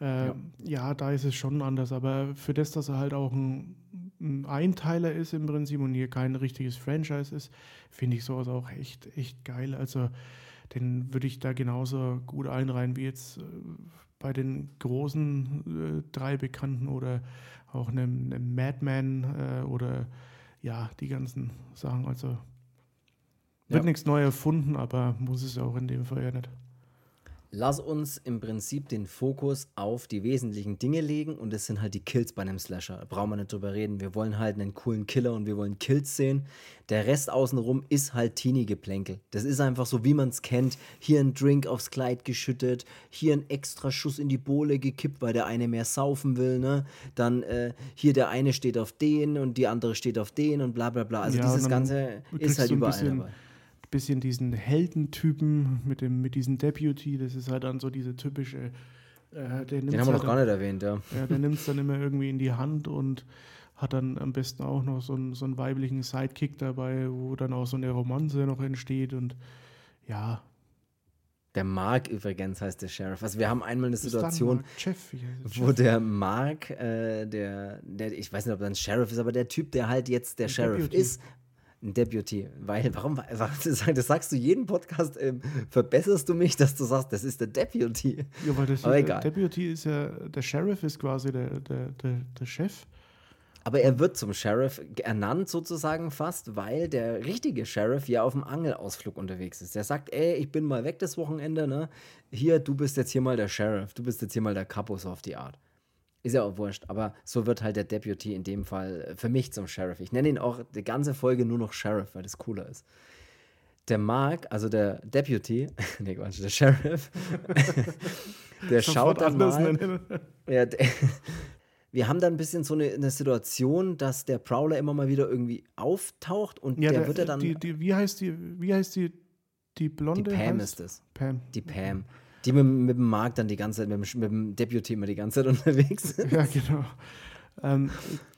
Äh, ja. ja. da ist es schon anders, aber für das, dass er halt auch ein, ein Einteiler ist im Prinzip und hier kein richtiges Franchise ist, finde ich sowas auch echt, echt geil. Also den würde ich da genauso gut einreihen wie jetzt äh, bei den großen äh, drei Bekannten oder auch einem, einem Madman äh, oder ja, die ganzen Sachen. Also wird ja. nichts neu erfunden, aber muss es auch in dem Fall ja nicht. Lass uns im Prinzip den Fokus auf die wesentlichen Dinge legen und das sind halt die Kills bei einem Slasher. Da brauchen wir nicht drüber reden. Wir wollen halt einen coolen Killer und wir wollen Kills sehen. Der Rest außenrum ist halt Teenie-Geplänkel. Das ist einfach so, wie man es kennt. Hier ein Drink aufs Kleid geschüttet, hier ein extra Schuss in die Bohle gekippt, weil der eine mehr saufen will. Ne? Dann äh, hier der eine steht auf den und die andere steht auf den und bla bla bla. Also ja, dieses Ganze ist halt überall dabei bisschen diesen Heldentypen mit, dem, mit diesem Deputy. Das ist halt dann so diese typische. Äh, Den haben wir halt noch gar nicht erwähnt, ja. ja der nimmt es dann immer irgendwie in die Hand und hat dann am besten auch noch so einen, so einen weiblichen Sidekick dabei, wo dann auch so eine Romanze noch entsteht und ja. Der Mark übrigens heißt der Sheriff. Also wir haben einmal eine Situation, Chef, wo der Mark, äh, der, der, ich weiß nicht, ob er ein Sheriff ist, aber der Typ, der halt jetzt der, der Sheriff Deputy. ist, ein Deputy. Weil, warum, das sagst du jeden Podcast, ähm, verbesserst du mich, dass du sagst, das ist der Deputy. Ja, weil das Aber ist, egal. Der Deputy ist ja, der Sheriff ist quasi der, der, der, der Chef. Aber er wird zum Sheriff ernannt sozusagen fast, weil der richtige Sheriff ja auf dem Angelausflug unterwegs ist. Der sagt, ey, ich bin mal weg das Wochenende, ne? Hier, du bist jetzt hier mal der Sheriff, du bist jetzt hier mal der Kapus auf die Art. Ist ja auch wurscht, aber so wird halt der Deputy in dem Fall für mich zum Sheriff. Ich nenne ihn auch die ganze Folge nur noch Sheriff, weil das cooler ist. der Mark, also der Deputy, nee, Quatsch, der Sheriff, der schaut dann mal. Ja, wir haben dann ein bisschen so eine, eine, Situation, dass der Prowler immer mal wieder irgendwie auftaucht und ja, der, der, wird ja dann. Die, die, wie heißt die, wie heißt die, die blonde? Die Pam heißt? ist es. Pam. Die Pam. Die mit, mit dem Mark dann die ganze Zeit, mit dem, mit dem Deputy immer die ganze Zeit unterwegs sind. Ja, genau. Ähm,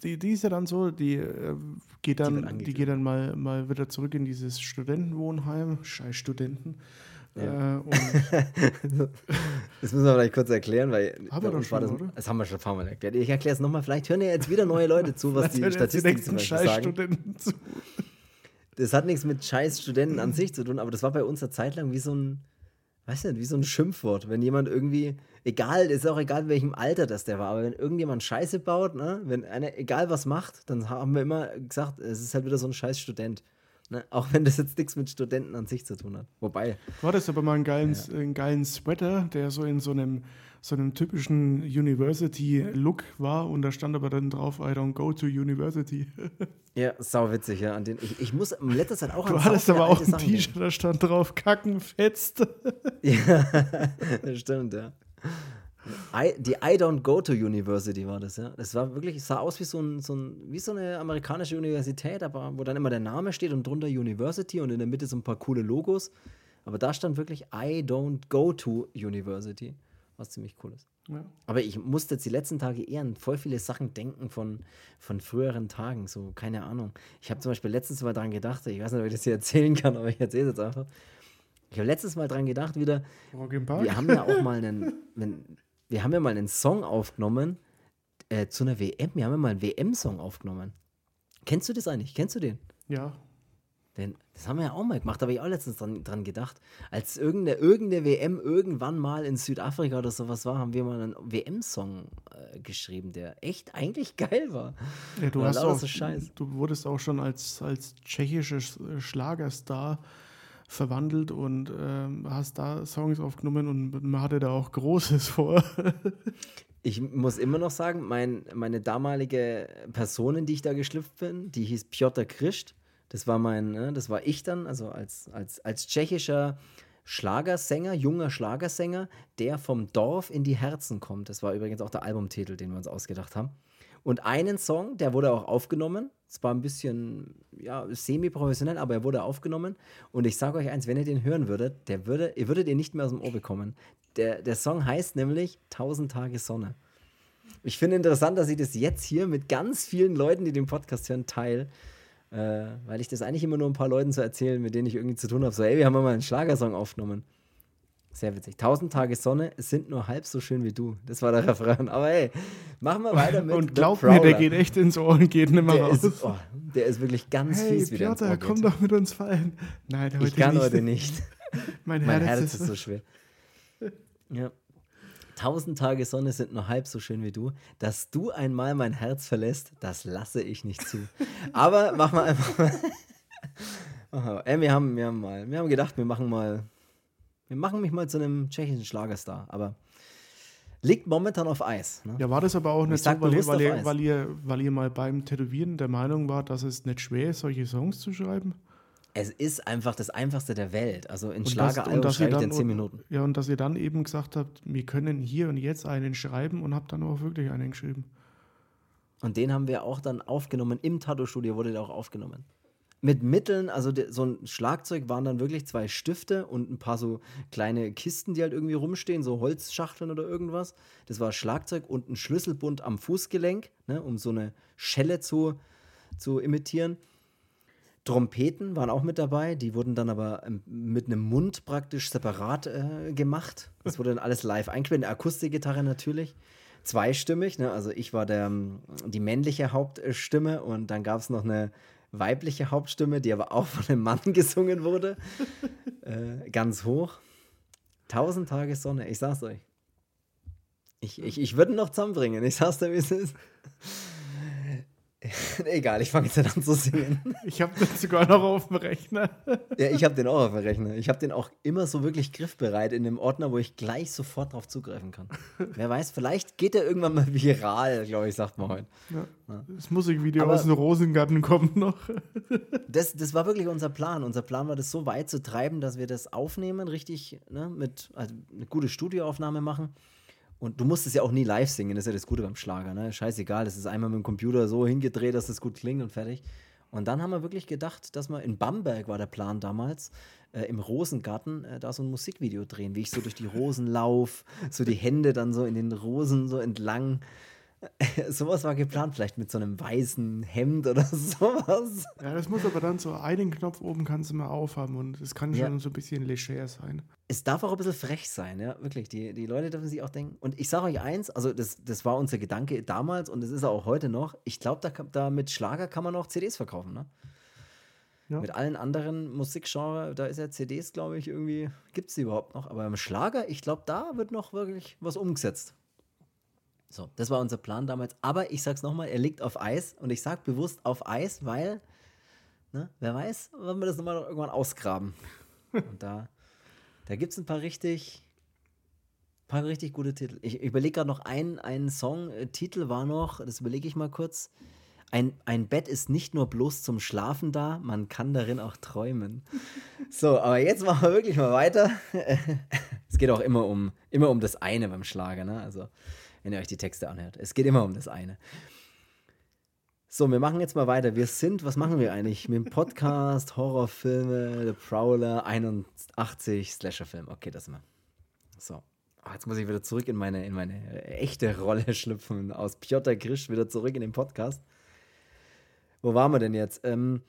die, die ist ja dann so, die äh, geht dann, die, die, geht dann mal, mal wieder zurück in dieses Studentenwohnheim. Scheiß Studenten. Ja. Äh, das müssen wir vielleicht kurz erklären, weil haben wir doch schon, das, das, haben wir schon ein paar Mal erklärt. Ich erkläre es nochmal, vielleicht hören ja jetzt wieder neue Leute zu, was die Statistiken zum Beispiel sagen. Zu. Das hat nichts mit scheiß Studenten an sich zu tun, aber das war bei uns eine Zeit lang wie so ein, weiß nicht, wie so ein Schimpfwort. Wenn jemand irgendwie, egal, ist auch egal, in welchem Alter das der war, aber wenn irgendjemand Scheiße baut, ne, wenn einer, egal was macht, dann haben wir immer gesagt, es ist halt wieder so ein scheiß Student. Ne? Auch wenn das jetzt nichts mit Studenten an sich zu tun hat. Wobei. War das aber mal einen geilen, ja. einen geilen Sweater, der so in so einem, so einem typischen University-Look war und da stand aber dann drauf, I don't go to University. ja, sau witzig, ja. An den, ich, ich muss in letzter Zeit auch Du hattest aber auch ein T-Shirt, da stand drauf, Kacken fetzt. ja, das stimmt, ja. I, die I Don't Go to University war das, ja. Das war wirklich, es sah aus wie so, ein, so ein, wie so eine amerikanische Universität, aber wo dann immer der Name steht und drunter University und in der Mitte so ein paar coole Logos. Aber da stand wirklich I Don't Go to University, was ziemlich cool ist. Ja. Aber ich musste jetzt die letzten Tage eher an voll viele Sachen denken von, von früheren Tagen, so, keine Ahnung. Ich habe zum Beispiel letztens mal dran gedacht, ich weiß nicht, ob ich das hier erzählen kann, aber ich erzähle es jetzt einfach. Ich habe letztes Mal dran gedacht, wieder, wir haben ja auch mal einen, wenn, wir haben ja mal einen Song aufgenommen äh, zu einer WM. Wir haben ja mal einen WM-Song aufgenommen. Kennst du das eigentlich? Kennst du den? Ja. Den, das haben wir ja auch mal gemacht, da habe ich auch letztens dran, dran gedacht. Als irgendeine, irgendeine WM irgendwann mal in Südafrika oder sowas war, haben wir mal einen WM-Song äh, geschrieben, der echt eigentlich geil war. Ja, du, hast auch, so du wurdest auch schon als, als tschechischer Schlagerstar verwandelt und ähm, hast da Songs aufgenommen und man hatte da auch Großes vor. ich muss immer noch sagen, mein, meine damalige Person, in die ich da geschlüpft bin, die hieß Piotr Christ. Das war mein, ne, das war ich dann, also als, als, als tschechischer Schlagersänger, junger Schlagersänger, der vom Dorf in die Herzen kommt. Das war übrigens auch der Albumtitel, den wir uns ausgedacht haben. Und einen Song, der wurde auch aufgenommen. Es war ein bisschen, ja, semi-professionell, aber er wurde aufgenommen. Und ich sage euch eins, wenn ihr den hören würdet, der würde, ihr würdet ihn nicht mehr aus dem Ohr bekommen. Der, der Song heißt nämlich 1000 Tage Sonne. Ich finde interessant, dass ich das jetzt hier mit ganz vielen Leuten, die den Podcast hören, teile. Äh, weil ich das eigentlich immer nur ein paar Leuten so erzählen, mit denen ich irgendwie zu tun habe. So, ey, wir haben mal einen Schlagersong aufgenommen. Sehr witzig. Tausend Tage Sonne sind nur halb so schön wie du. Das war der Refrain. Aber hey, machen wir weiter mit. Und glaub mir, der geht echt ins Ohr und geht nicht mehr raus. Ist, oh, der ist wirklich ganz hey, fies wieder. Piotr, komm doch mit uns fallen. Nein, heute Ich kann nicht. heute nicht. mein, mein Herz, Herz ist so schwer. Ja. Tausend Tage Sonne sind nur halb so schön wie du. Dass du einmal mein Herz verlässt, das lasse ich nicht zu. Aber machen wir einfach mal. Ey, wir haben, wir haben mal, wir haben gedacht, wir machen mal wir machen mich mal zu einem tschechischen Schlagerstar, aber liegt momentan auf Eis. Ne? Ja, war das aber auch nicht so, weil ihr, weil, ihr, weil, ihr, weil ihr mal beim Tätowieren der Meinung wart, dass es nicht schwer ist, solche Songs zu schreiben? Es ist einfach das Einfachste der Welt. Also in Schlageralbum schreibe ich in 10 Minuten. Ja, und dass ihr dann eben gesagt habt, wir können hier und jetzt einen schreiben und habt dann auch wirklich einen geschrieben. Und den haben wir auch dann aufgenommen. Im Tattoo-Studio wurde der auch aufgenommen mit Mitteln, also so ein Schlagzeug waren dann wirklich zwei Stifte und ein paar so kleine Kisten, die halt irgendwie rumstehen, so Holzschachteln oder irgendwas. Das war Schlagzeug und ein Schlüsselbund am Fußgelenk, ne, um so eine Schelle zu, zu imitieren. Trompeten waren auch mit dabei, die wurden dann aber ähm, mit einem Mund praktisch separat äh, gemacht. Das wurde dann alles live eingespielt, eine Akustikgitarre natürlich zweistimmig. Ne? Also ich war der, die männliche Hauptstimme und dann gab es noch eine weibliche Hauptstimme, die aber auch von einem Mann gesungen wurde. äh, ganz hoch. Tausend Tage Sonne, ich sag's euch. Ich, ich, ich würde noch zusammenbringen, ich sag's dir, wie es ist. Egal, ich fange jetzt an zu singen. Ich habe den sogar noch auf dem Rechner. ja, ich habe den auch auf dem Rechner. Ich habe den auch immer so wirklich griffbereit in dem Ordner, wo ich gleich sofort drauf zugreifen kann. Wer weiß, vielleicht geht er irgendwann mal viral, glaube ich, sagt man heute. Ja. Ja. Das Musikvideo Aber aus dem Rosengarten kommt noch. das, das war wirklich unser Plan. Unser Plan war, das so weit zu treiben, dass wir das aufnehmen, richtig, ne, mit also eine gute Studioaufnahme machen und du musst es ja auch nie live singen, das ist ja das Gute beim Schlager, ne? Scheißegal, das ist einmal mit dem Computer so hingedreht, dass das gut klingt und fertig. Und dann haben wir wirklich gedacht, dass wir in Bamberg war der Plan damals, äh, im Rosengarten äh, da so ein Musikvideo drehen, wie ich so durch die Rosen laufe, so die Hände dann so in den Rosen so entlang sowas war geplant, vielleicht mit so einem weißen Hemd oder sowas. Ja, das muss aber dann so einen Knopf oben kannst du mal aufhaben und es kann schon ja. so ein bisschen leger sein. Es darf auch ein bisschen frech sein, ja, wirklich. Die, die Leute dürfen sich auch denken. Und ich sage euch eins, also das, das war unser Gedanke damals und es ist auch heute noch. Ich glaube, da, da mit Schlager kann man auch CDs verkaufen, ne? Ja. Mit allen anderen Musikgenres, da ist ja CDs, glaube ich, irgendwie, gibt es die überhaupt noch. Aber beim Schlager, ich glaube, da wird noch wirklich was umgesetzt. So, das war unser Plan damals. Aber ich sag's nochmal, er liegt auf Eis und ich sag bewusst auf Eis, weil, ne, wer weiß, wann wir das nochmal irgendwann ausgraben. und da, da gibt's ein paar richtig, paar richtig gute Titel. Ich, ich überlege gerade noch einen, einen Song. Äh, Titel war noch, das überlege ich mal kurz. Ein, ein Bett ist nicht nur bloß zum Schlafen da, man kann darin auch träumen. So, aber jetzt machen wir wirklich mal weiter. es geht auch immer um, immer um das eine beim Schlager, ne? Also wenn ihr euch die Texte anhört. Es geht immer um das eine. So, wir machen jetzt mal weiter. Wir sind, was machen wir eigentlich? Mit dem Podcast, Horrorfilme, The Prowler, 81, Slasherfilm. Okay, das mal. So. Oh, jetzt muss ich wieder zurück in meine, in meine echte Rolle schlüpfen. Aus Piotr Grisch wieder zurück in den Podcast. Wo waren wir denn jetzt? Ähm,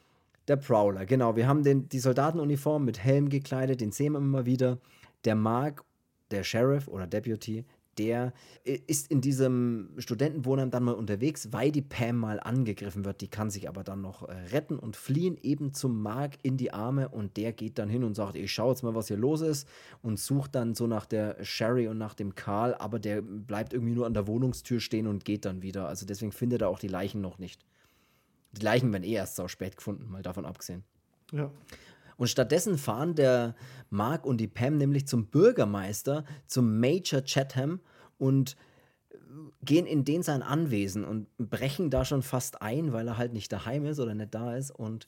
der Prowler, genau. Wir haben den, die Soldatenuniform mit Helm gekleidet, den sehen wir immer wieder. Der Mark, der Sheriff oder Deputy, der ist in diesem Studentenwohnheim dann mal unterwegs, weil die Pam mal angegriffen wird. Die kann sich aber dann noch äh, retten und fliehen eben zum Mark in die Arme und der geht dann hin und sagt, ich schaue jetzt mal, was hier los ist und sucht dann so nach der Sherry und nach dem Karl, aber der bleibt irgendwie nur an der Wohnungstür stehen und geht dann wieder. Also deswegen findet er auch die Leichen noch nicht. Die Leichen werden eh erst so spät gefunden, mal davon abgesehen. Ja. Und stattdessen fahren der Mark und die Pam nämlich zum Bürgermeister, zum Major Chatham und gehen in den sein Anwesen und brechen da schon fast ein, weil er halt nicht daheim ist oder nicht da ist. Und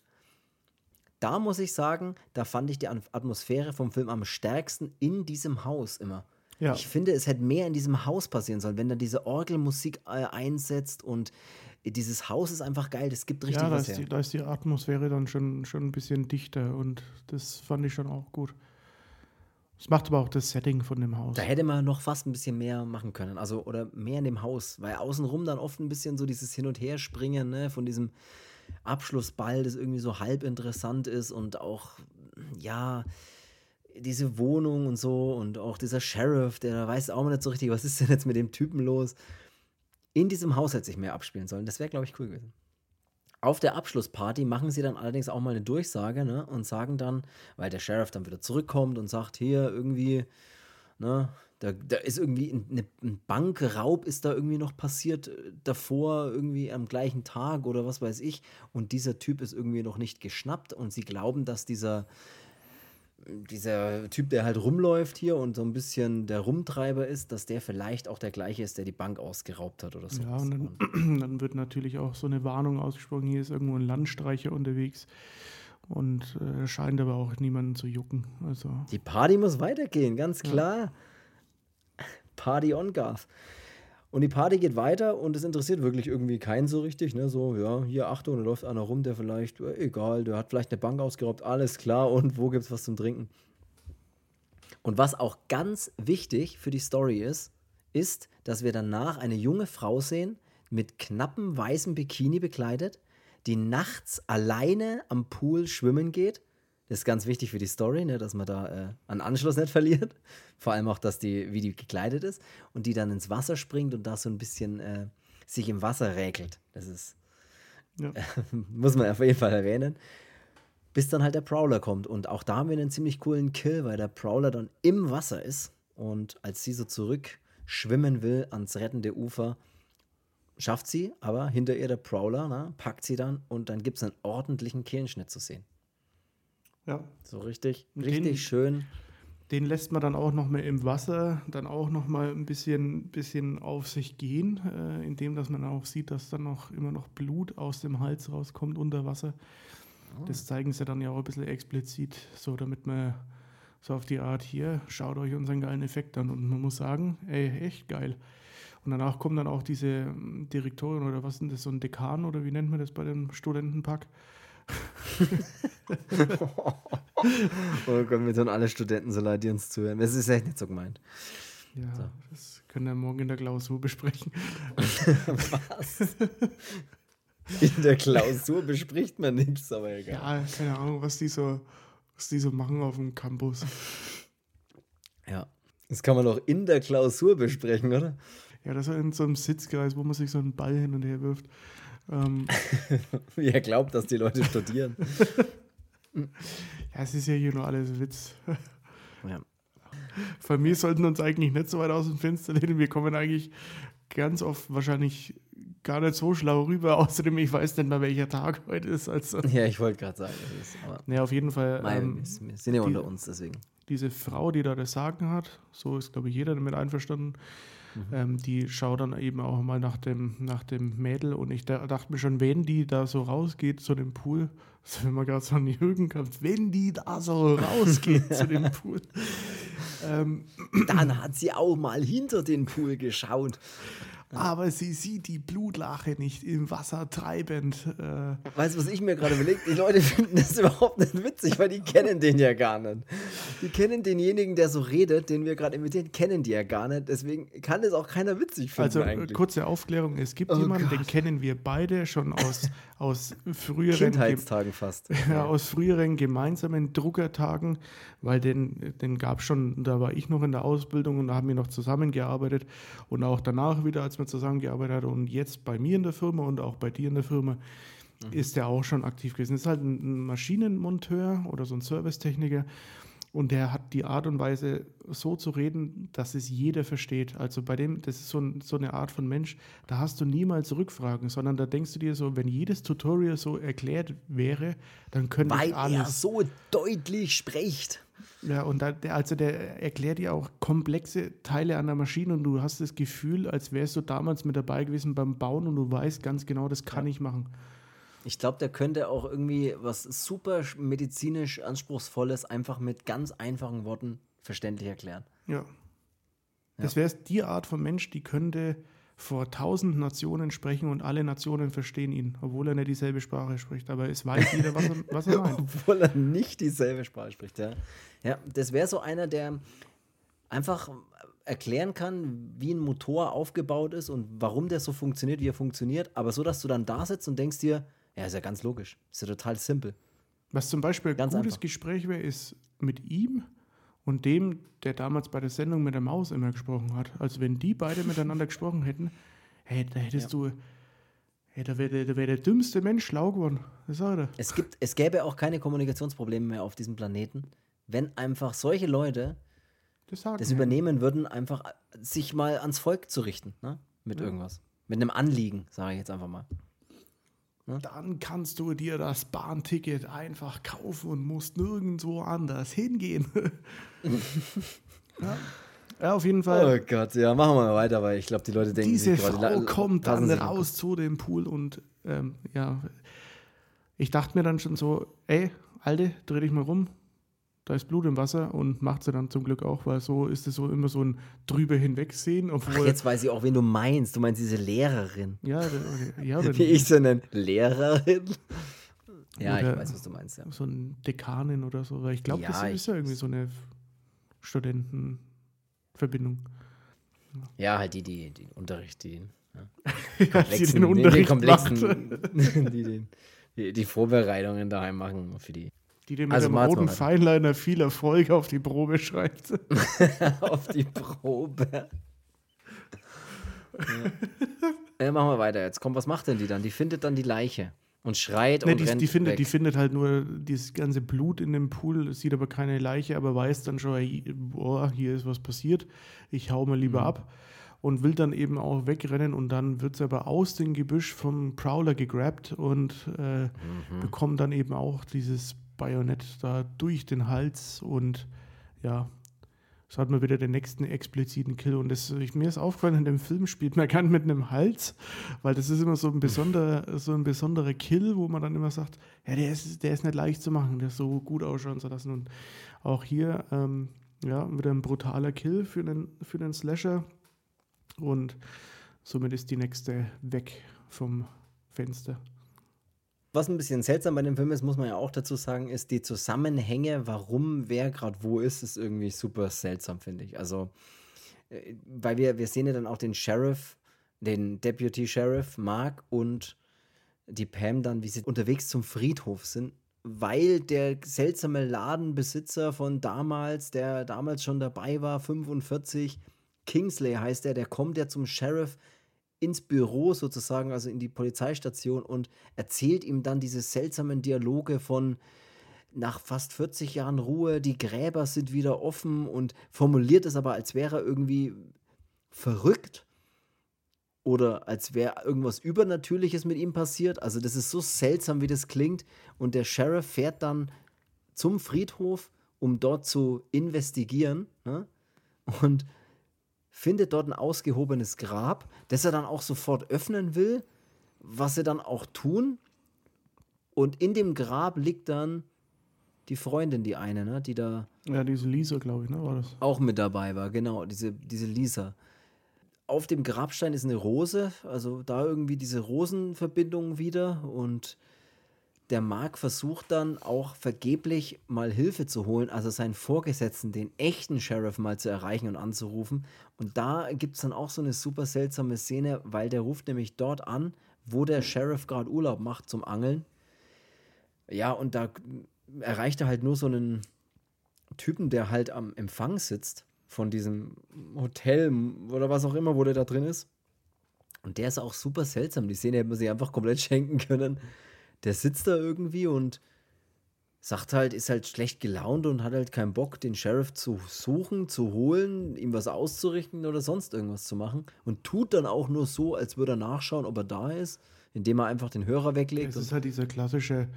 da muss ich sagen, da fand ich die Atmosphäre vom Film am stärksten in diesem Haus immer. Ja. Ich finde, es hätte mehr in diesem Haus passieren sollen, wenn da diese Orgelmusik äh, einsetzt und dieses Haus ist einfach geil, das gibt richtig ja, was her. Die, da ist die Atmosphäre dann schon, schon ein bisschen dichter und das fand ich schon auch gut. Es macht aber auch das Setting von dem Haus. Da hätte man noch fast ein bisschen mehr machen können, also oder mehr in dem Haus, weil außenrum dann oft ein bisschen so dieses Hin- und Herspringen ne, von diesem Abschlussball, das irgendwie so halb interessant ist und auch, ja, diese Wohnung und so und auch dieser Sheriff, der weiß auch mal nicht so richtig, was ist denn jetzt mit dem Typen los in diesem Haus hätte sich mehr abspielen sollen. Das wäre, glaube ich, cool gewesen. Auf der Abschlussparty machen sie dann allerdings auch mal eine Durchsage ne, und sagen dann, weil der Sheriff dann wieder zurückkommt und sagt, hier irgendwie, ne, da, da ist irgendwie eine, ein Bankraub ist da irgendwie noch passiert äh, davor, irgendwie am gleichen Tag oder was weiß ich. Und dieser Typ ist irgendwie noch nicht geschnappt und sie glauben, dass dieser dieser Typ, der halt rumläuft hier und so ein bisschen der Rumtreiber ist, dass der vielleicht auch der gleiche ist, der die Bank ausgeraubt hat oder so. Ja, und dann, dann, wird natürlich auch so eine Warnung ausgesprochen, hier ist irgendwo ein Landstreicher unterwegs und äh, scheint aber auch niemanden zu jucken. Also. Die Party muss weitergehen, ganz klar. Ja. Party on Garth. Und die Party geht weiter und es interessiert wirklich irgendwie keinen so richtig. Ne? So, ja, hier Achtung, da läuft einer rum, der vielleicht, äh, egal, der hat vielleicht eine Bank ausgeraubt, alles klar. Und wo gibt es was zum Trinken? Und was auch ganz wichtig für die Story ist, ist, dass wir danach eine junge Frau sehen, mit knappem weißem Bikini bekleidet, die nachts alleine am Pool schwimmen geht ist ganz wichtig für die Story, ne, dass man da äh, einen Anschluss nicht verliert. Vor allem auch, dass die, wie die gekleidet ist und die dann ins Wasser springt und da so ein bisschen äh, sich im Wasser räkelt. Das ist, ja. äh, muss man auf jeden Fall erwähnen. Bis dann halt der Prowler kommt. Und auch da haben wir einen ziemlich coolen Kill, weil der Prowler dann im Wasser ist und als sie so zurück schwimmen will ans rettende Ufer, schafft sie, aber hinter ihr der Prowler, ne, packt sie dann und dann gibt es einen ordentlichen Kehlenschnitt zu sehen. Ja. So richtig, richtig den, schön. Den lässt man dann auch noch mal im Wasser, dann auch noch mal ein bisschen, bisschen auf sich gehen, äh, indem dass man auch sieht, dass dann noch immer noch Blut aus dem Hals rauskommt unter Wasser. Oh. Das zeigen sie dann ja auch ein bisschen explizit, so damit man so auf die Art hier, schaut euch unseren geilen Effekt an. Und man muss sagen, ey, echt geil. Und danach kommt dann auch diese ähm, Direktorin oder was ist das, so ein Dekan oder wie nennt man das bei dem Studentenpack? oh Gott, mir tun alle Studenten so leid, die uns zuhören. Das ist echt nicht so gemeint. Ja, so. das können wir morgen in der Klausur besprechen. was? In der Klausur bespricht man nichts, aber egal. Ja, keine Ahnung, was die so, was die so machen auf dem Campus. Ja, das kann man doch in der Klausur besprechen, oder? Ja, das ist in so einem Sitzkreis, wo man sich so einen Ball hin und her wirft. Ähm, glaubt, dass die Leute studieren. ja, es ist ja hier nur alles Witz. ja. Von mir sollten uns eigentlich nicht so weit aus dem Fenster lehnen. Wir kommen eigentlich ganz oft wahrscheinlich gar nicht so schlau rüber. Außerdem, ich weiß nicht mal, welcher Tag heute ist. Also. Ja, ich wollte gerade sagen. Ist, ja, auf jeden Fall. ähm, wir sind ja unter uns, deswegen. Diese Frau, die da das Sagen hat, so ist, glaube ich, jeder damit einverstanden, Mhm. Ähm, die schaut dann eben auch mal nach dem, nach dem Mädel und ich da, dachte mir schon, wenn die da so rausgeht zu dem Pool, also wenn man gerade so an Jürgen kommt, wenn die da so rausgeht zu dem Pool. Ähm, dann hat sie auch mal hinter den Pool geschaut aber sie sieht die Blutlache nicht im Wasser treibend. Äh. Weißt du, was ich mir gerade überlege? Die Leute finden das überhaupt nicht witzig, weil die kennen den ja gar nicht. Die kennen denjenigen, der so redet, den wir gerade imitieren, kennen die ja gar nicht. Deswegen kann das auch keiner witzig finden. Also eigentlich. kurze Aufklärung: Es gibt oh jemanden, Gott. den kennen wir beide schon aus, aus früheren Kindheitstagen fast. Ja, aus früheren gemeinsamen Druckertagen, weil den, den gab es schon, da war ich noch in der Ausbildung und da haben wir noch zusammengearbeitet und auch danach wieder, als wir zusammengearbeitet haben und jetzt bei mir in der Firma und auch bei dir in der Firma, mhm. ist der auch schon aktiv gewesen. Ist halt ein Maschinenmonteur oder so ein Servicetechniker und der hat die Art und Weise, so zu reden, dass es jeder versteht. Also bei dem, das ist so, ein, so, eine Art von Mensch, da hast du niemals Rückfragen, sondern da denkst du dir so, wenn jedes Tutorial so erklärt wäre, dann könnte Weil ich alles. Weil er so deutlich spricht. Ja, und da, der, also der erklärt dir auch komplexe Teile an der Maschine und du hast das Gefühl, als wärst du damals mit dabei gewesen beim Bauen und du weißt ganz genau, das kann ja. ich machen. Ich glaube, der könnte auch irgendwie was super medizinisch Anspruchsvolles einfach mit ganz einfachen Worten verständlich erklären. Ja. ja. Das wäre die Art von Mensch, die könnte vor tausend Nationen sprechen und alle Nationen verstehen ihn, obwohl er nicht dieselbe Sprache spricht. Aber es weiß jeder, was er, was er meint. obwohl er nicht dieselbe Sprache spricht, ja. Ja, das wäre so einer, der einfach erklären kann, wie ein Motor aufgebaut ist und warum der so funktioniert, wie er funktioniert, aber so, dass du dann da sitzt und denkst dir, ja, ist ja ganz logisch. Ist ja total simpel. Was zum Beispiel ein ganz gutes einfach. Gespräch wäre, ist mit ihm und dem, der damals bei der Sendung mit der Maus immer gesprochen hat. Also wenn die beide miteinander gesprochen hätten, hey, da hättest ja. du, hey, da wäre wär der dümmste Mensch schlau geworden. Das sag ich es, gibt, es gäbe auch keine Kommunikationsprobleme mehr auf diesem Planeten, wenn einfach solche Leute das, das übernehmen würden, einfach sich mal ans Volk zu richten, ne? mit ja. irgendwas. Mit einem Anliegen, sage ich jetzt einfach mal. Ne? Dann kannst du dir das Bahnticket einfach kaufen und musst nirgendwo anders hingehen. ja. ja. auf jeden Fall. Oh Gott, ja, machen wir mal weiter, weil ich glaube, die Leute denken, diese Frau die kommt dann raus zu dem Pool und ähm, ja, ich dachte mir dann schon so, ey, Alte, dreh dich mal rum, da ist Blut im Wasser und macht sie dann zum Glück auch, weil so ist es so immer so ein drüber hinwegsehen. Obwohl Ach, jetzt weiß ich auch, wen du meinst. Du meinst diese Lehrerin. Ja, okay. ja wie ich sie nenne. Lehrerin. Ja, ich weiß, was du meinst. Ja. So ein Dekanin oder so. Weil ich glaube, ja, das ist ja irgendwie so eine Studentenverbindung. Ja, halt die, die, die Unterricht, die, ja, die den Unterricht die, komplexen, die, den, die, die Vorbereitungen daheim machen für die die dir mit also dem roten Feinliner viel Erfolg auf die Probe schreibt. auf die Probe. ja. ja, machen wir weiter jetzt. Komm, was macht denn die dann? Die findet dann die Leiche und schreit nee, und die, rennt die findet, weg. Die findet halt nur dieses ganze Blut in dem Pool, sieht aber keine Leiche, aber weiß dann schon, boah, hier ist was passiert. Ich hau mal lieber mhm. ab. und will dann eben auch wegrennen und dann wird sie aber aus dem Gebüsch vom Prowler gegrabt und äh, mhm. bekommt dann eben auch dieses Bajonett da durch den Hals und ja, so hat man wieder den nächsten expliziten Kill. Und das, ich, mir ist aufgefallen, in dem Film spielt man gern mit einem Hals, weil das ist immer so ein besonderer, so ein besonderer Kill, wo man dann immer sagt, ja, der ist, der ist nicht leicht zu machen, der ist so gut ausschauen zu lassen. Und auch hier, ähm, ja, wieder ein brutaler Kill für den, für den Slasher. Und somit ist die nächste weg vom Fenster. Was ein bisschen seltsam bei dem Film ist, muss man ja auch dazu sagen, ist die Zusammenhänge, warum wer gerade wo ist, ist irgendwie super seltsam, finde ich. Also, äh, weil wir, wir sehen ja dann auch den Sheriff, den Deputy Sheriff Mark und die Pam dann, wie sie unterwegs zum Friedhof sind, weil der seltsame Ladenbesitzer von damals, der damals schon dabei war, 45, Kingsley heißt er, der kommt ja zum Sheriff ins Büro sozusagen, also in die Polizeistation und erzählt ihm dann diese seltsamen Dialoge von nach fast 40 Jahren Ruhe, die Gräber sind wieder offen und formuliert es aber, als wäre er irgendwie verrückt oder als wäre irgendwas Übernatürliches mit ihm passiert. Also das ist so seltsam, wie das klingt. Und der Sheriff fährt dann zum Friedhof, um dort zu investigieren. Ne? Und findet dort ein ausgehobenes Grab, das er dann auch sofort öffnen will, was sie dann auch tun. Und in dem Grab liegt dann die Freundin, die eine, ne, die da. Ja, diese Lisa, glaube ich, ne, war das. Auch mit dabei war, genau, diese, diese Lisa. Auf dem Grabstein ist eine Rose, also da irgendwie diese Rosenverbindung wieder und der Mark versucht dann auch vergeblich mal Hilfe zu holen, also seinen Vorgesetzten, den echten Sheriff mal zu erreichen und anzurufen. Und da gibt es dann auch so eine super seltsame Szene, weil der ruft nämlich dort an, wo der Sheriff gerade Urlaub macht zum Angeln. Ja, und da erreicht er halt nur so einen Typen, der halt am Empfang sitzt von diesem Hotel oder was auch immer, wo der da drin ist. Und der ist auch super seltsam. Die Szene hätte man sich einfach komplett schenken können der sitzt da irgendwie und sagt halt, ist halt schlecht gelaunt und hat halt keinen Bock, den Sheriff zu suchen, zu holen, ihm was auszurichten oder sonst irgendwas zu machen. Und tut dann auch nur so, als würde er nachschauen, ob er da ist, indem er einfach den Hörer weglegt. Das ist halt dieser klassische,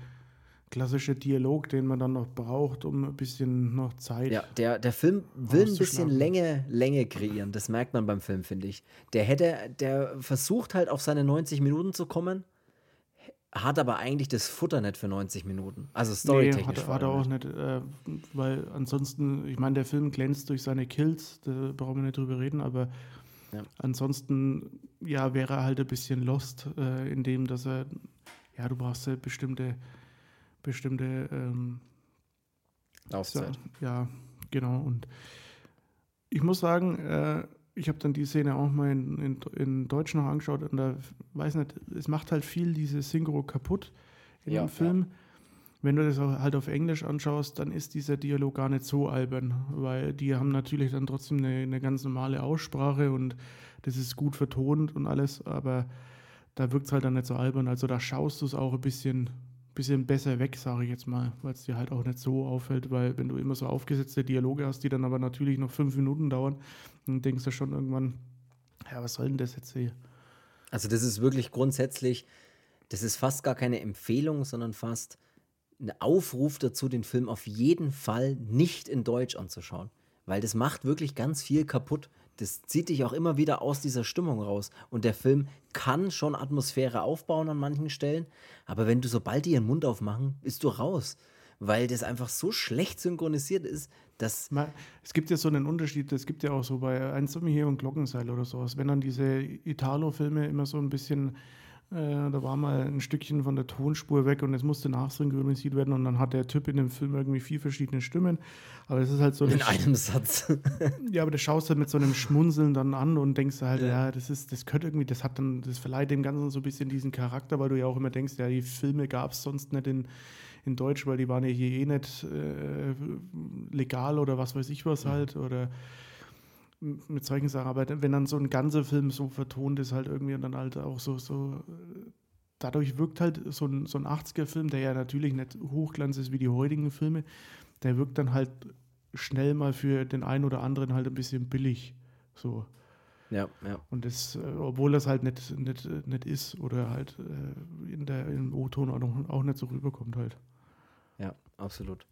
klassische Dialog, den man dann noch braucht, um ein bisschen noch Zeit. Ja, der, der Film will ein bisschen Länge, Länge kreieren. Das merkt man beim Film, finde ich. Der hätte, der versucht halt auf seine 90 Minuten zu kommen hat aber eigentlich das Futter nicht für 90 Minuten. Also storytechnisch. Nee, hat, hat er auch nicht, äh, weil ansonsten, ich meine, der Film glänzt durch seine Kills, da brauchen wir nicht drüber reden, aber ja. ansonsten, ja, wäre er halt ein bisschen lost, äh, in dem, dass er, ja, du brauchst ja bestimmte, bestimmte ähm, Laufzeit. Ja, genau. Und ich muss sagen, äh, ich habe dann die Szene auch mal in, in, in, Deutsch noch angeschaut und da weiß nicht, es macht halt viel diese Synchro kaputt in ja, dem Film. Ja. Wenn du das halt auf Englisch anschaust, dann ist dieser Dialog gar nicht so albern, weil die haben natürlich dann trotzdem eine, eine ganz normale Aussprache und das ist gut vertont und alles, aber da wirkt es halt dann nicht so albern. Also da schaust du es auch ein bisschen, bisschen besser weg, sage ich jetzt mal, weil es dir halt auch nicht so auffällt, weil wenn du immer so aufgesetzte Dialoge hast, die dann aber natürlich noch fünf Minuten dauern, dann denkst du schon irgendwann, ja, was soll denn das jetzt hier? Also das ist wirklich grundsätzlich, das ist fast gar keine Empfehlung, sondern fast ein Aufruf dazu, den Film auf jeden Fall nicht in Deutsch anzuschauen, weil das macht wirklich ganz viel kaputt das zieht dich auch immer wieder aus dieser Stimmung raus. Und der Film kann schon Atmosphäre aufbauen an manchen Stellen, aber wenn du sobald die ihren Mund aufmachen, bist du raus. Weil das einfach so schlecht synchronisiert ist, dass. Es gibt ja so einen Unterschied, es gibt ja auch so bei Ein Summe hier und Glockenseil oder sowas, wenn dann diese Italo-Filme immer so ein bisschen äh, da war mal ein Stückchen von der Tonspur weg und es musste nachsynchronisiert werden und dann hat der Typ in dem Film irgendwie vier verschiedene Stimmen. Aber es ist halt so. In einem Satz. ja, aber das schaust du halt mit so einem Schmunzeln dann an und denkst halt, ja. ja, das ist, das könnte irgendwie, das hat dann, das verleiht dem Ganzen so ein bisschen diesen Charakter, weil du ja auch immer denkst, ja, die Filme gab es sonst nicht in, in Deutsch, weil die waren ja hier eh nicht äh, legal oder was weiß ich was halt. Oder mit solchen Sachen. Aber wenn dann so ein ganzer Film so vertont ist, halt irgendwie und dann halt auch so, so dadurch wirkt halt so ein, so ein 80er-Film, der ja natürlich nicht Hochglanz ist wie die heutigen Filme, der wirkt dann halt schnell mal für den einen oder anderen halt ein bisschen billig. So. Ja, ja. Und das, äh, obwohl das halt nicht, nicht, nicht ist oder halt äh, in der, im O-Ton auch, auch nicht so rüberkommt halt. Ja, absolut.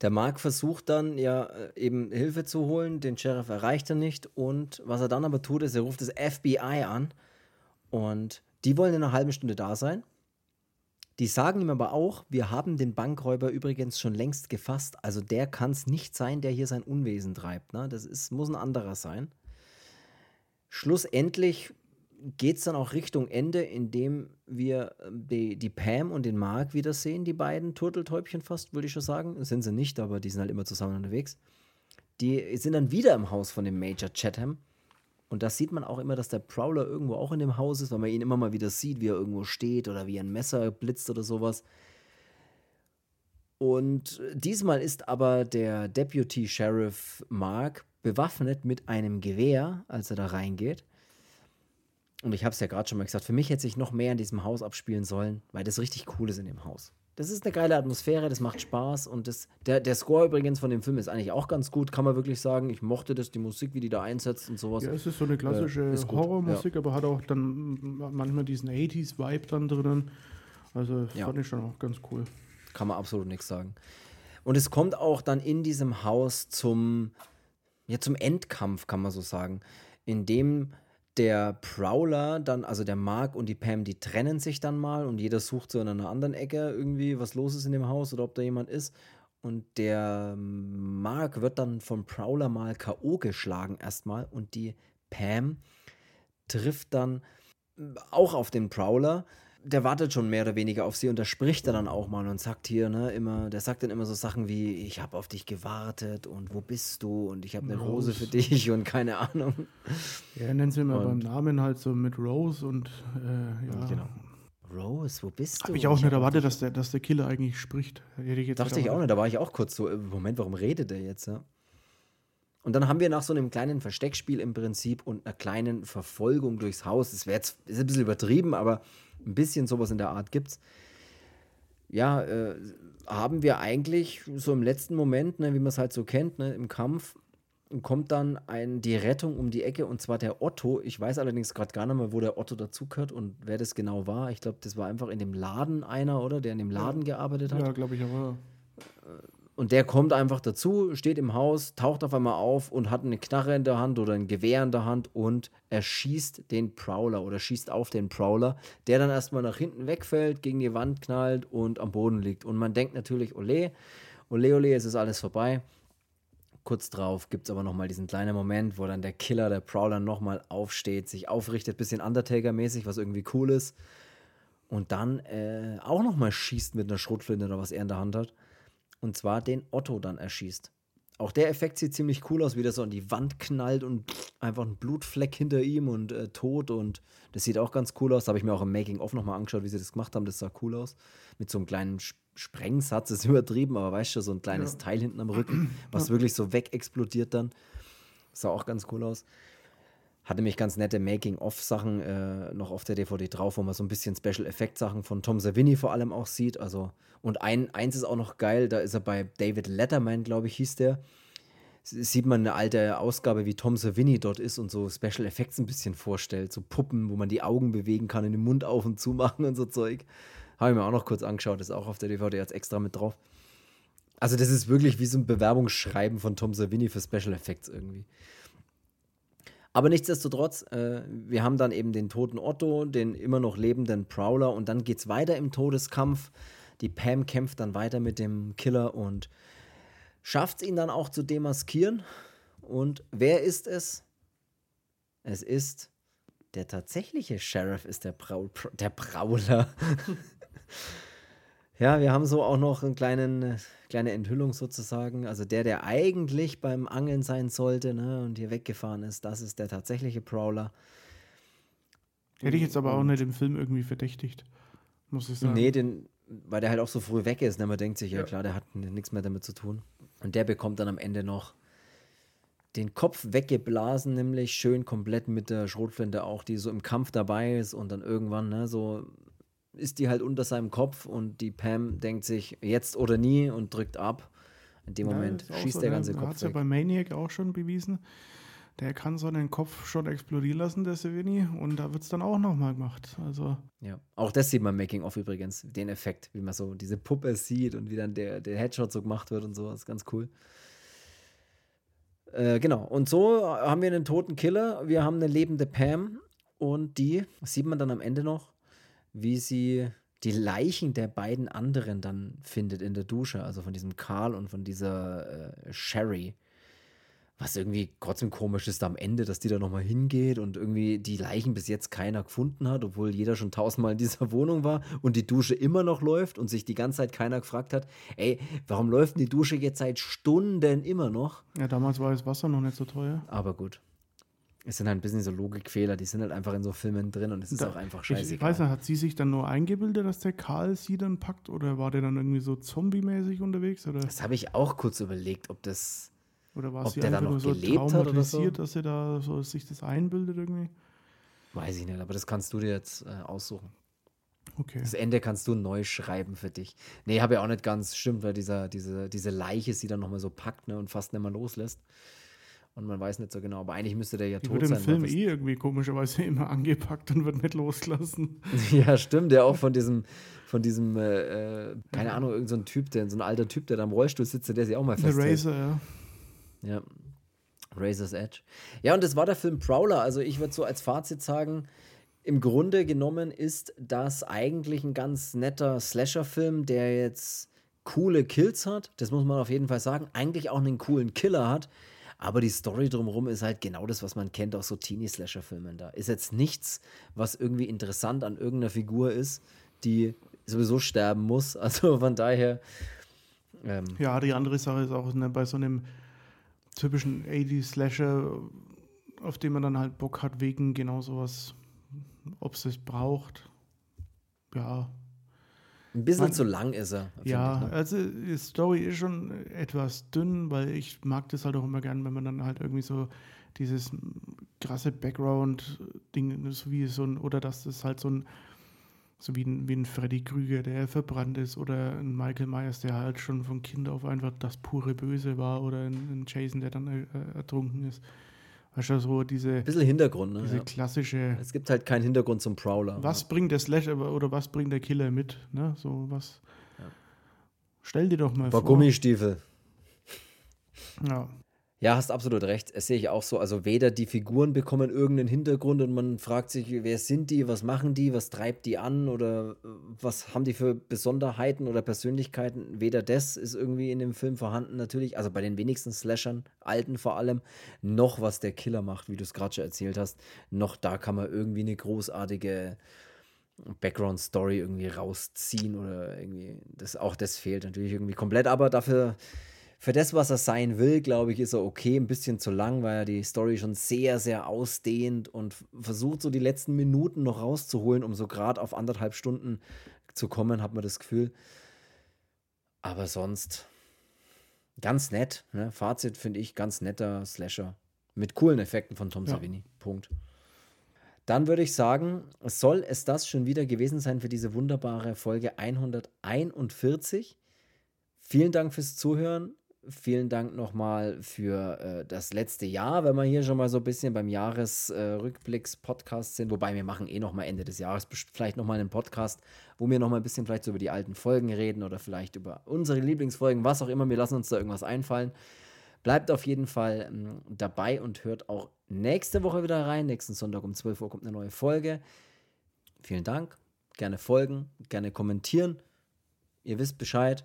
Der Mark versucht dann ja äh, eben Hilfe zu holen, den Sheriff erreicht er nicht und was er dann aber tut, ist, er ruft das FBI an und die wollen in einer halben Stunde da sein. Die sagen ihm aber auch, wir haben den Bankräuber übrigens schon längst gefasst. Also der kann es nicht sein, der hier sein Unwesen treibt. Ne? Das ist, muss ein anderer sein. Schlussendlich geht es dann auch Richtung Ende, indem wir ähm, die, die Pam und den Mark wiedersehen, die beiden Turteltäubchen fast, würde ich schon sagen. Sind sie nicht, aber die sind halt immer zusammen unterwegs. Die sind dann wieder im Haus von dem Major Chatham. Und da sieht man auch immer, dass der Prowler irgendwo auch in dem Haus ist, weil man ihn immer mal wieder sieht, wie er irgendwo steht oder wie ein Messer blitzt oder sowas. Und diesmal ist aber der Deputy Sheriff Mark bewaffnet mit einem Gewehr, als er da reingeht. Und ich habe es ja gerade schon mal gesagt, für mich hätte sich noch mehr in diesem Haus abspielen sollen, weil das richtig cool ist in dem Haus. Das ist eine geile Atmosphäre, das macht Spaß und das, der, der Score übrigens von dem Film ist eigentlich auch ganz gut, kann man wirklich sagen. Ich mochte das, die Musik, wie die da einsetzt und sowas. Ja, es ist so eine klassische äh, Horrormusik, ja. aber hat auch dann manchmal diesen 80s-Vibe dann drinnen. Also ja. fand ich schon auch ganz cool. Kann man absolut nichts sagen. Und es kommt auch dann in diesem Haus zum, ja, zum Endkampf, kann man so sagen, in dem der Prowler dann, also der Mark und die Pam, die trennen sich dann mal und jeder sucht so in einer anderen Ecke irgendwie, was los ist in dem Haus oder ob da jemand ist. Und der Mark wird dann vom Prowler mal K.O. geschlagen erstmal und die Pam trifft dann auch auf den Prowler der wartet schon mehr oder weniger auf sie und da spricht er dann auch mal und sagt hier, ne, immer, der sagt dann immer so Sachen wie, ich habe auf dich gewartet und wo bist du und ich habe eine Rose. Rose für dich und keine Ahnung. Ja, er nennt sie immer beim Namen halt so mit Rose und äh, ja. Genau. Rose, wo bist du? Habe ich auch nicht erwartet, dass der, dass der Killer eigentlich spricht. Ich Dachte ich auch nicht, da war ich auch kurz so, äh, Moment, warum redet der jetzt, ja? Und dann haben wir nach so einem kleinen Versteckspiel im Prinzip und einer kleinen Verfolgung durchs Haus, das wäre jetzt ist ein bisschen übertrieben, aber ein bisschen sowas in der Art gibt's. Ja, äh, haben wir eigentlich so im letzten Moment, ne, wie man es halt so kennt, ne, im Kampf, kommt dann ein, die Rettung um die Ecke und zwar der Otto. Ich weiß allerdings gerade gar nicht mehr, wo der Otto dazugehört und wer das genau war. Ich glaube, das war einfach in dem Laden einer, oder? Der in dem Laden ja. gearbeitet hat. Ja, glaube ich aber. Und der kommt einfach dazu, steht im Haus, taucht auf einmal auf und hat eine Knarre in der Hand oder ein Gewehr in der Hand und er schießt den Prowler oder schießt auf den Prowler, der dann erstmal nach hinten wegfällt, gegen die Wand knallt und am Boden liegt. Und man denkt natürlich, ole, ole, ole, es ist alles vorbei. Kurz drauf gibt es aber nochmal diesen kleinen Moment, wo dann der Killer, der Prowler, nochmal aufsteht, sich aufrichtet, bisschen Undertaker-mäßig, was irgendwie cool ist. Und dann äh, auch nochmal schießt mit einer Schrotflinte oder was er in der Hand hat. Und zwar den Otto dann erschießt. Auch der Effekt sieht ziemlich cool aus, wie der so an die Wand knallt und einfach ein Blutfleck hinter ihm und äh, tot. Und das sieht auch ganz cool aus. Da habe ich mir auch im Making-of nochmal angeschaut, wie sie das gemacht haben. Das sah cool aus. Mit so einem kleinen Sprengsatz, das ist übertrieben, aber weißt du, so ein kleines ja. Teil hinten am Rücken, was ja. wirklich so wegexplodiert dann. Das sah auch ganz cool aus. Hatte mich ganz nette Making-of-Sachen äh, noch auf der DVD drauf, wo man so ein bisschen Special-Effekt-Sachen von Tom Savini vor allem auch sieht. Also, und ein, eins ist auch noch geil, da ist er bei David Letterman, glaube ich, hieß der. Sieht man eine alte Ausgabe, wie Tom Savini dort ist und so Special Effects ein bisschen vorstellt. So Puppen, wo man die Augen bewegen kann, in den Mund auf und zu machen und so Zeug. Habe ich mir auch noch kurz angeschaut, ist auch auf der DVD jetzt extra mit drauf. Also, das ist wirklich wie so ein Bewerbungsschreiben von Tom Savini für Special Effects irgendwie. Aber nichtsdestotrotz, äh, wir haben dann eben den toten Otto, den immer noch lebenden Prowler und dann geht es weiter im Todeskampf. Die Pam kämpft dann weiter mit dem Killer und schafft es ihn dann auch zu demaskieren. Und wer ist es? Es ist der tatsächliche Sheriff, ist der, Braul, der Prowler. Ja, wir haben so auch noch eine kleine, kleine Enthüllung sozusagen. Also der, der eigentlich beim Angeln sein sollte ne, und hier weggefahren ist, das ist der tatsächliche Prowler. Hätte ich jetzt aber auch nicht im Film irgendwie verdächtigt, muss ich sagen. Nee, den, weil der halt auch so früh weg ist. Ne? Man denkt sich, ja, ja klar, der hat nichts mehr damit zu tun. Und der bekommt dann am Ende noch den Kopf weggeblasen, nämlich schön komplett mit der Schrotflinte auch, die so im Kampf dabei ist und dann irgendwann ne, so ist die halt unter seinem Kopf und die Pam denkt sich jetzt oder nie und drückt ab. In dem ja, Moment schießt so, der ganze Kopf. Hat es ja bei Maniac auch schon bewiesen, der kann so einen Kopf schon explodieren lassen, der Savini, und da wird es dann auch nochmal gemacht. Also. Ja, auch das sieht man Making of übrigens, den Effekt, wie man so diese Puppe sieht und wie dann der, der Headshot so gemacht wird und so, das ist ganz cool. Äh, genau, und so haben wir einen toten Killer, wir haben eine lebende Pam und die sieht man dann am Ende noch, wie sie die Leichen der beiden anderen dann findet in der Dusche, also von diesem Karl und von dieser äh, Sherry. Was irgendwie trotzdem komisch ist am Ende, dass die da nochmal hingeht und irgendwie die Leichen bis jetzt keiner gefunden hat, obwohl jeder schon tausendmal in dieser Wohnung war und die Dusche immer noch läuft und sich die ganze Zeit keiner gefragt hat, ey, warum läuft die Dusche jetzt seit Stunden immer noch? Ja, damals war das Wasser noch nicht so teuer. Aber gut. Es sind halt ein bisschen so Logikfehler, die sind halt einfach in so Filmen drin und es ist da, auch einfach scheiße. Ich weiß nicht, hat sie sich dann nur eingebildet, dass der Karl sie dann packt oder war der dann irgendwie so zombie-mäßig unterwegs? Oder? Das habe ich auch kurz überlegt, ob das oder war sie einfach nur so traumatisiert, so? dass sie da so sich das einbildet irgendwie? Weiß ich nicht, aber das kannst du dir jetzt äh, aussuchen. Okay. Das Ende kannst du neu schreiben für dich. Nee, habe ja auch nicht ganz, stimmt, weil dieser, diese, diese Leiche sie dann nochmal so packt ne, und fast nicht mehr loslässt. Und man weiß nicht so genau, aber eigentlich müsste der ja Die tot wird sein. im Film eh irgendwie komischerweise immer angepackt und wird nicht losgelassen. ja, stimmt, der auch von diesem, von diesem, äh, äh keine Ahnung, irgendein so Typ, der, so ein alter Typ, der da im Rollstuhl sitzt, der sich auch mal festhält. Der Razor, ja. Ja. Razor's Edge. Ja, und das war der Film Prowler. Also ich würde so als Fazit sagen, im Grunde genommen ist das eigentlich ein ganz netter Slasher-Film, der jetzt coole Kills hat. Das muss man auf jeden Fall sagen. Eigentlich auch einen coolen Killer hat. Aber die Story drumherum ist halt genau das, was man kennt aus so Teenie-Slasher-Filmen. Da ist jetzt nichts, was irgendwie interessant an irgendeiner Figur ist, die sowieso sterben muss. Also von daher. Ähm ja, die andere Sache ist auch ne, bei so einem typischen 80-Slasher, auf den man dann halt Bock hat, wegen genau sowas, ob es es braucht. Ja. Ein bisschen man, zu lang ist er. Ja, ich, ne? also die Story ist schon etwas dünn, weil ich mag das halt auch immer gern, wenn man dann halt irgendwie so dieses krasse Background-Ding, so wie so ein, oder dass das halt so ein so wie ein, wie ein Freddy Krüger, der verbrannt ist, oder ein Michael Myers, der halt schon von Kind auf einfach das pure Böse war, oder ein, ein Jason, der dann äh, ertrunken ist. Weißt du, so diese. Ein bisschen Hintergrund, ne? Diese ja. klassische. Es gibt halt keinen Hintergrund zum Prowler. Was ja. bringt der Slasher oder was bringt der Killer mit? Ne? So was. Ja. Stell dir doch mal vor. Gummistiefel. Ja. Ja, hast absolut recht. Das sehe ich auch so. Also weder die Figuren bekommen irgendeinen Hintergrund und man fragt sich, wer sind die, was machen die, was treibt die an oder äh, was haben die für Besonderheiten oder Persönlichkeiten. Weder das ist irgendwie in dem Film vorhanden natürlich, also bei den wenigsten Slashern, alten vor allem, noch was der Killer macht, wie du es gerade schon erzählt hast, noch da kann man irgendwie eine großartige Background-Story irgendwie rausziehen oder irgendwie, das, auch das fehlt natürlich irgendwie komplett, aber dafür für das, was er sein will, glaube ich, ist er okay. Ein bisschen zu lang, weil er die Story schon sehr, sehr ausdehnt und versucht, so die letzten Minuten noch rauszuholen, um so gerade auf anderthalb Stunden zu kommen, hat man das Gefühl. Aber sonst ganz nett. Ne? Fazit finde ich ganz netter Slasher. Mit coolen Effekten von Tom ja. Savini. Punkt. Dann würde ich sagen, soll es das schon wieder gewesen sein für diese wunderbare Folge 141. Vielen Dank fürs Zuhören. Vielen Dank nochmal für äh, das letzte Jahr, wenn wir hier schon mal so ein bisschen beim Jahresrückblicks-Podcast äh, sind. Wobei wir machen eh nochmal Ende des Jahres vielleicht nochmal einen Podcast, wo wir nochmal ein bisschen vielleicht so über die alten Folgen reden oder vielleicht über unsere Lieblingsfolgen, was auch immer. Wir lassen uns da irgendwas einfallen. Bleibt auf jeden Fall ähm, dabei und hört auch nächste Woche wieder rein. Nächsten Sonntag um 12 Uhr kommt eine neue Folge. Vielen Dank. Gerne folgen, gerne kommentieren. Ihr wisst Bescheid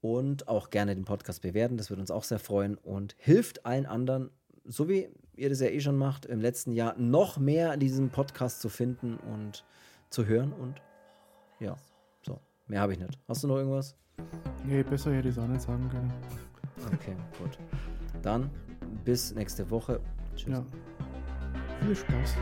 und auch gerne den Podcast bewerten. Das würde uns auch sehr freuen und hilft allen anderen, so wie ihr das ja eh schon macht, im letzten Jahr noch mehr diesen Podcast zu finden und zu hören. Und ja, so, mehr habe ich nicht. Hast du noch irgendwas? Nee, besser hätte ich es auch nicht sagen können. Okay, gut. Dann bis nächste Woche. Tschüss. Ja. Viel Spaß.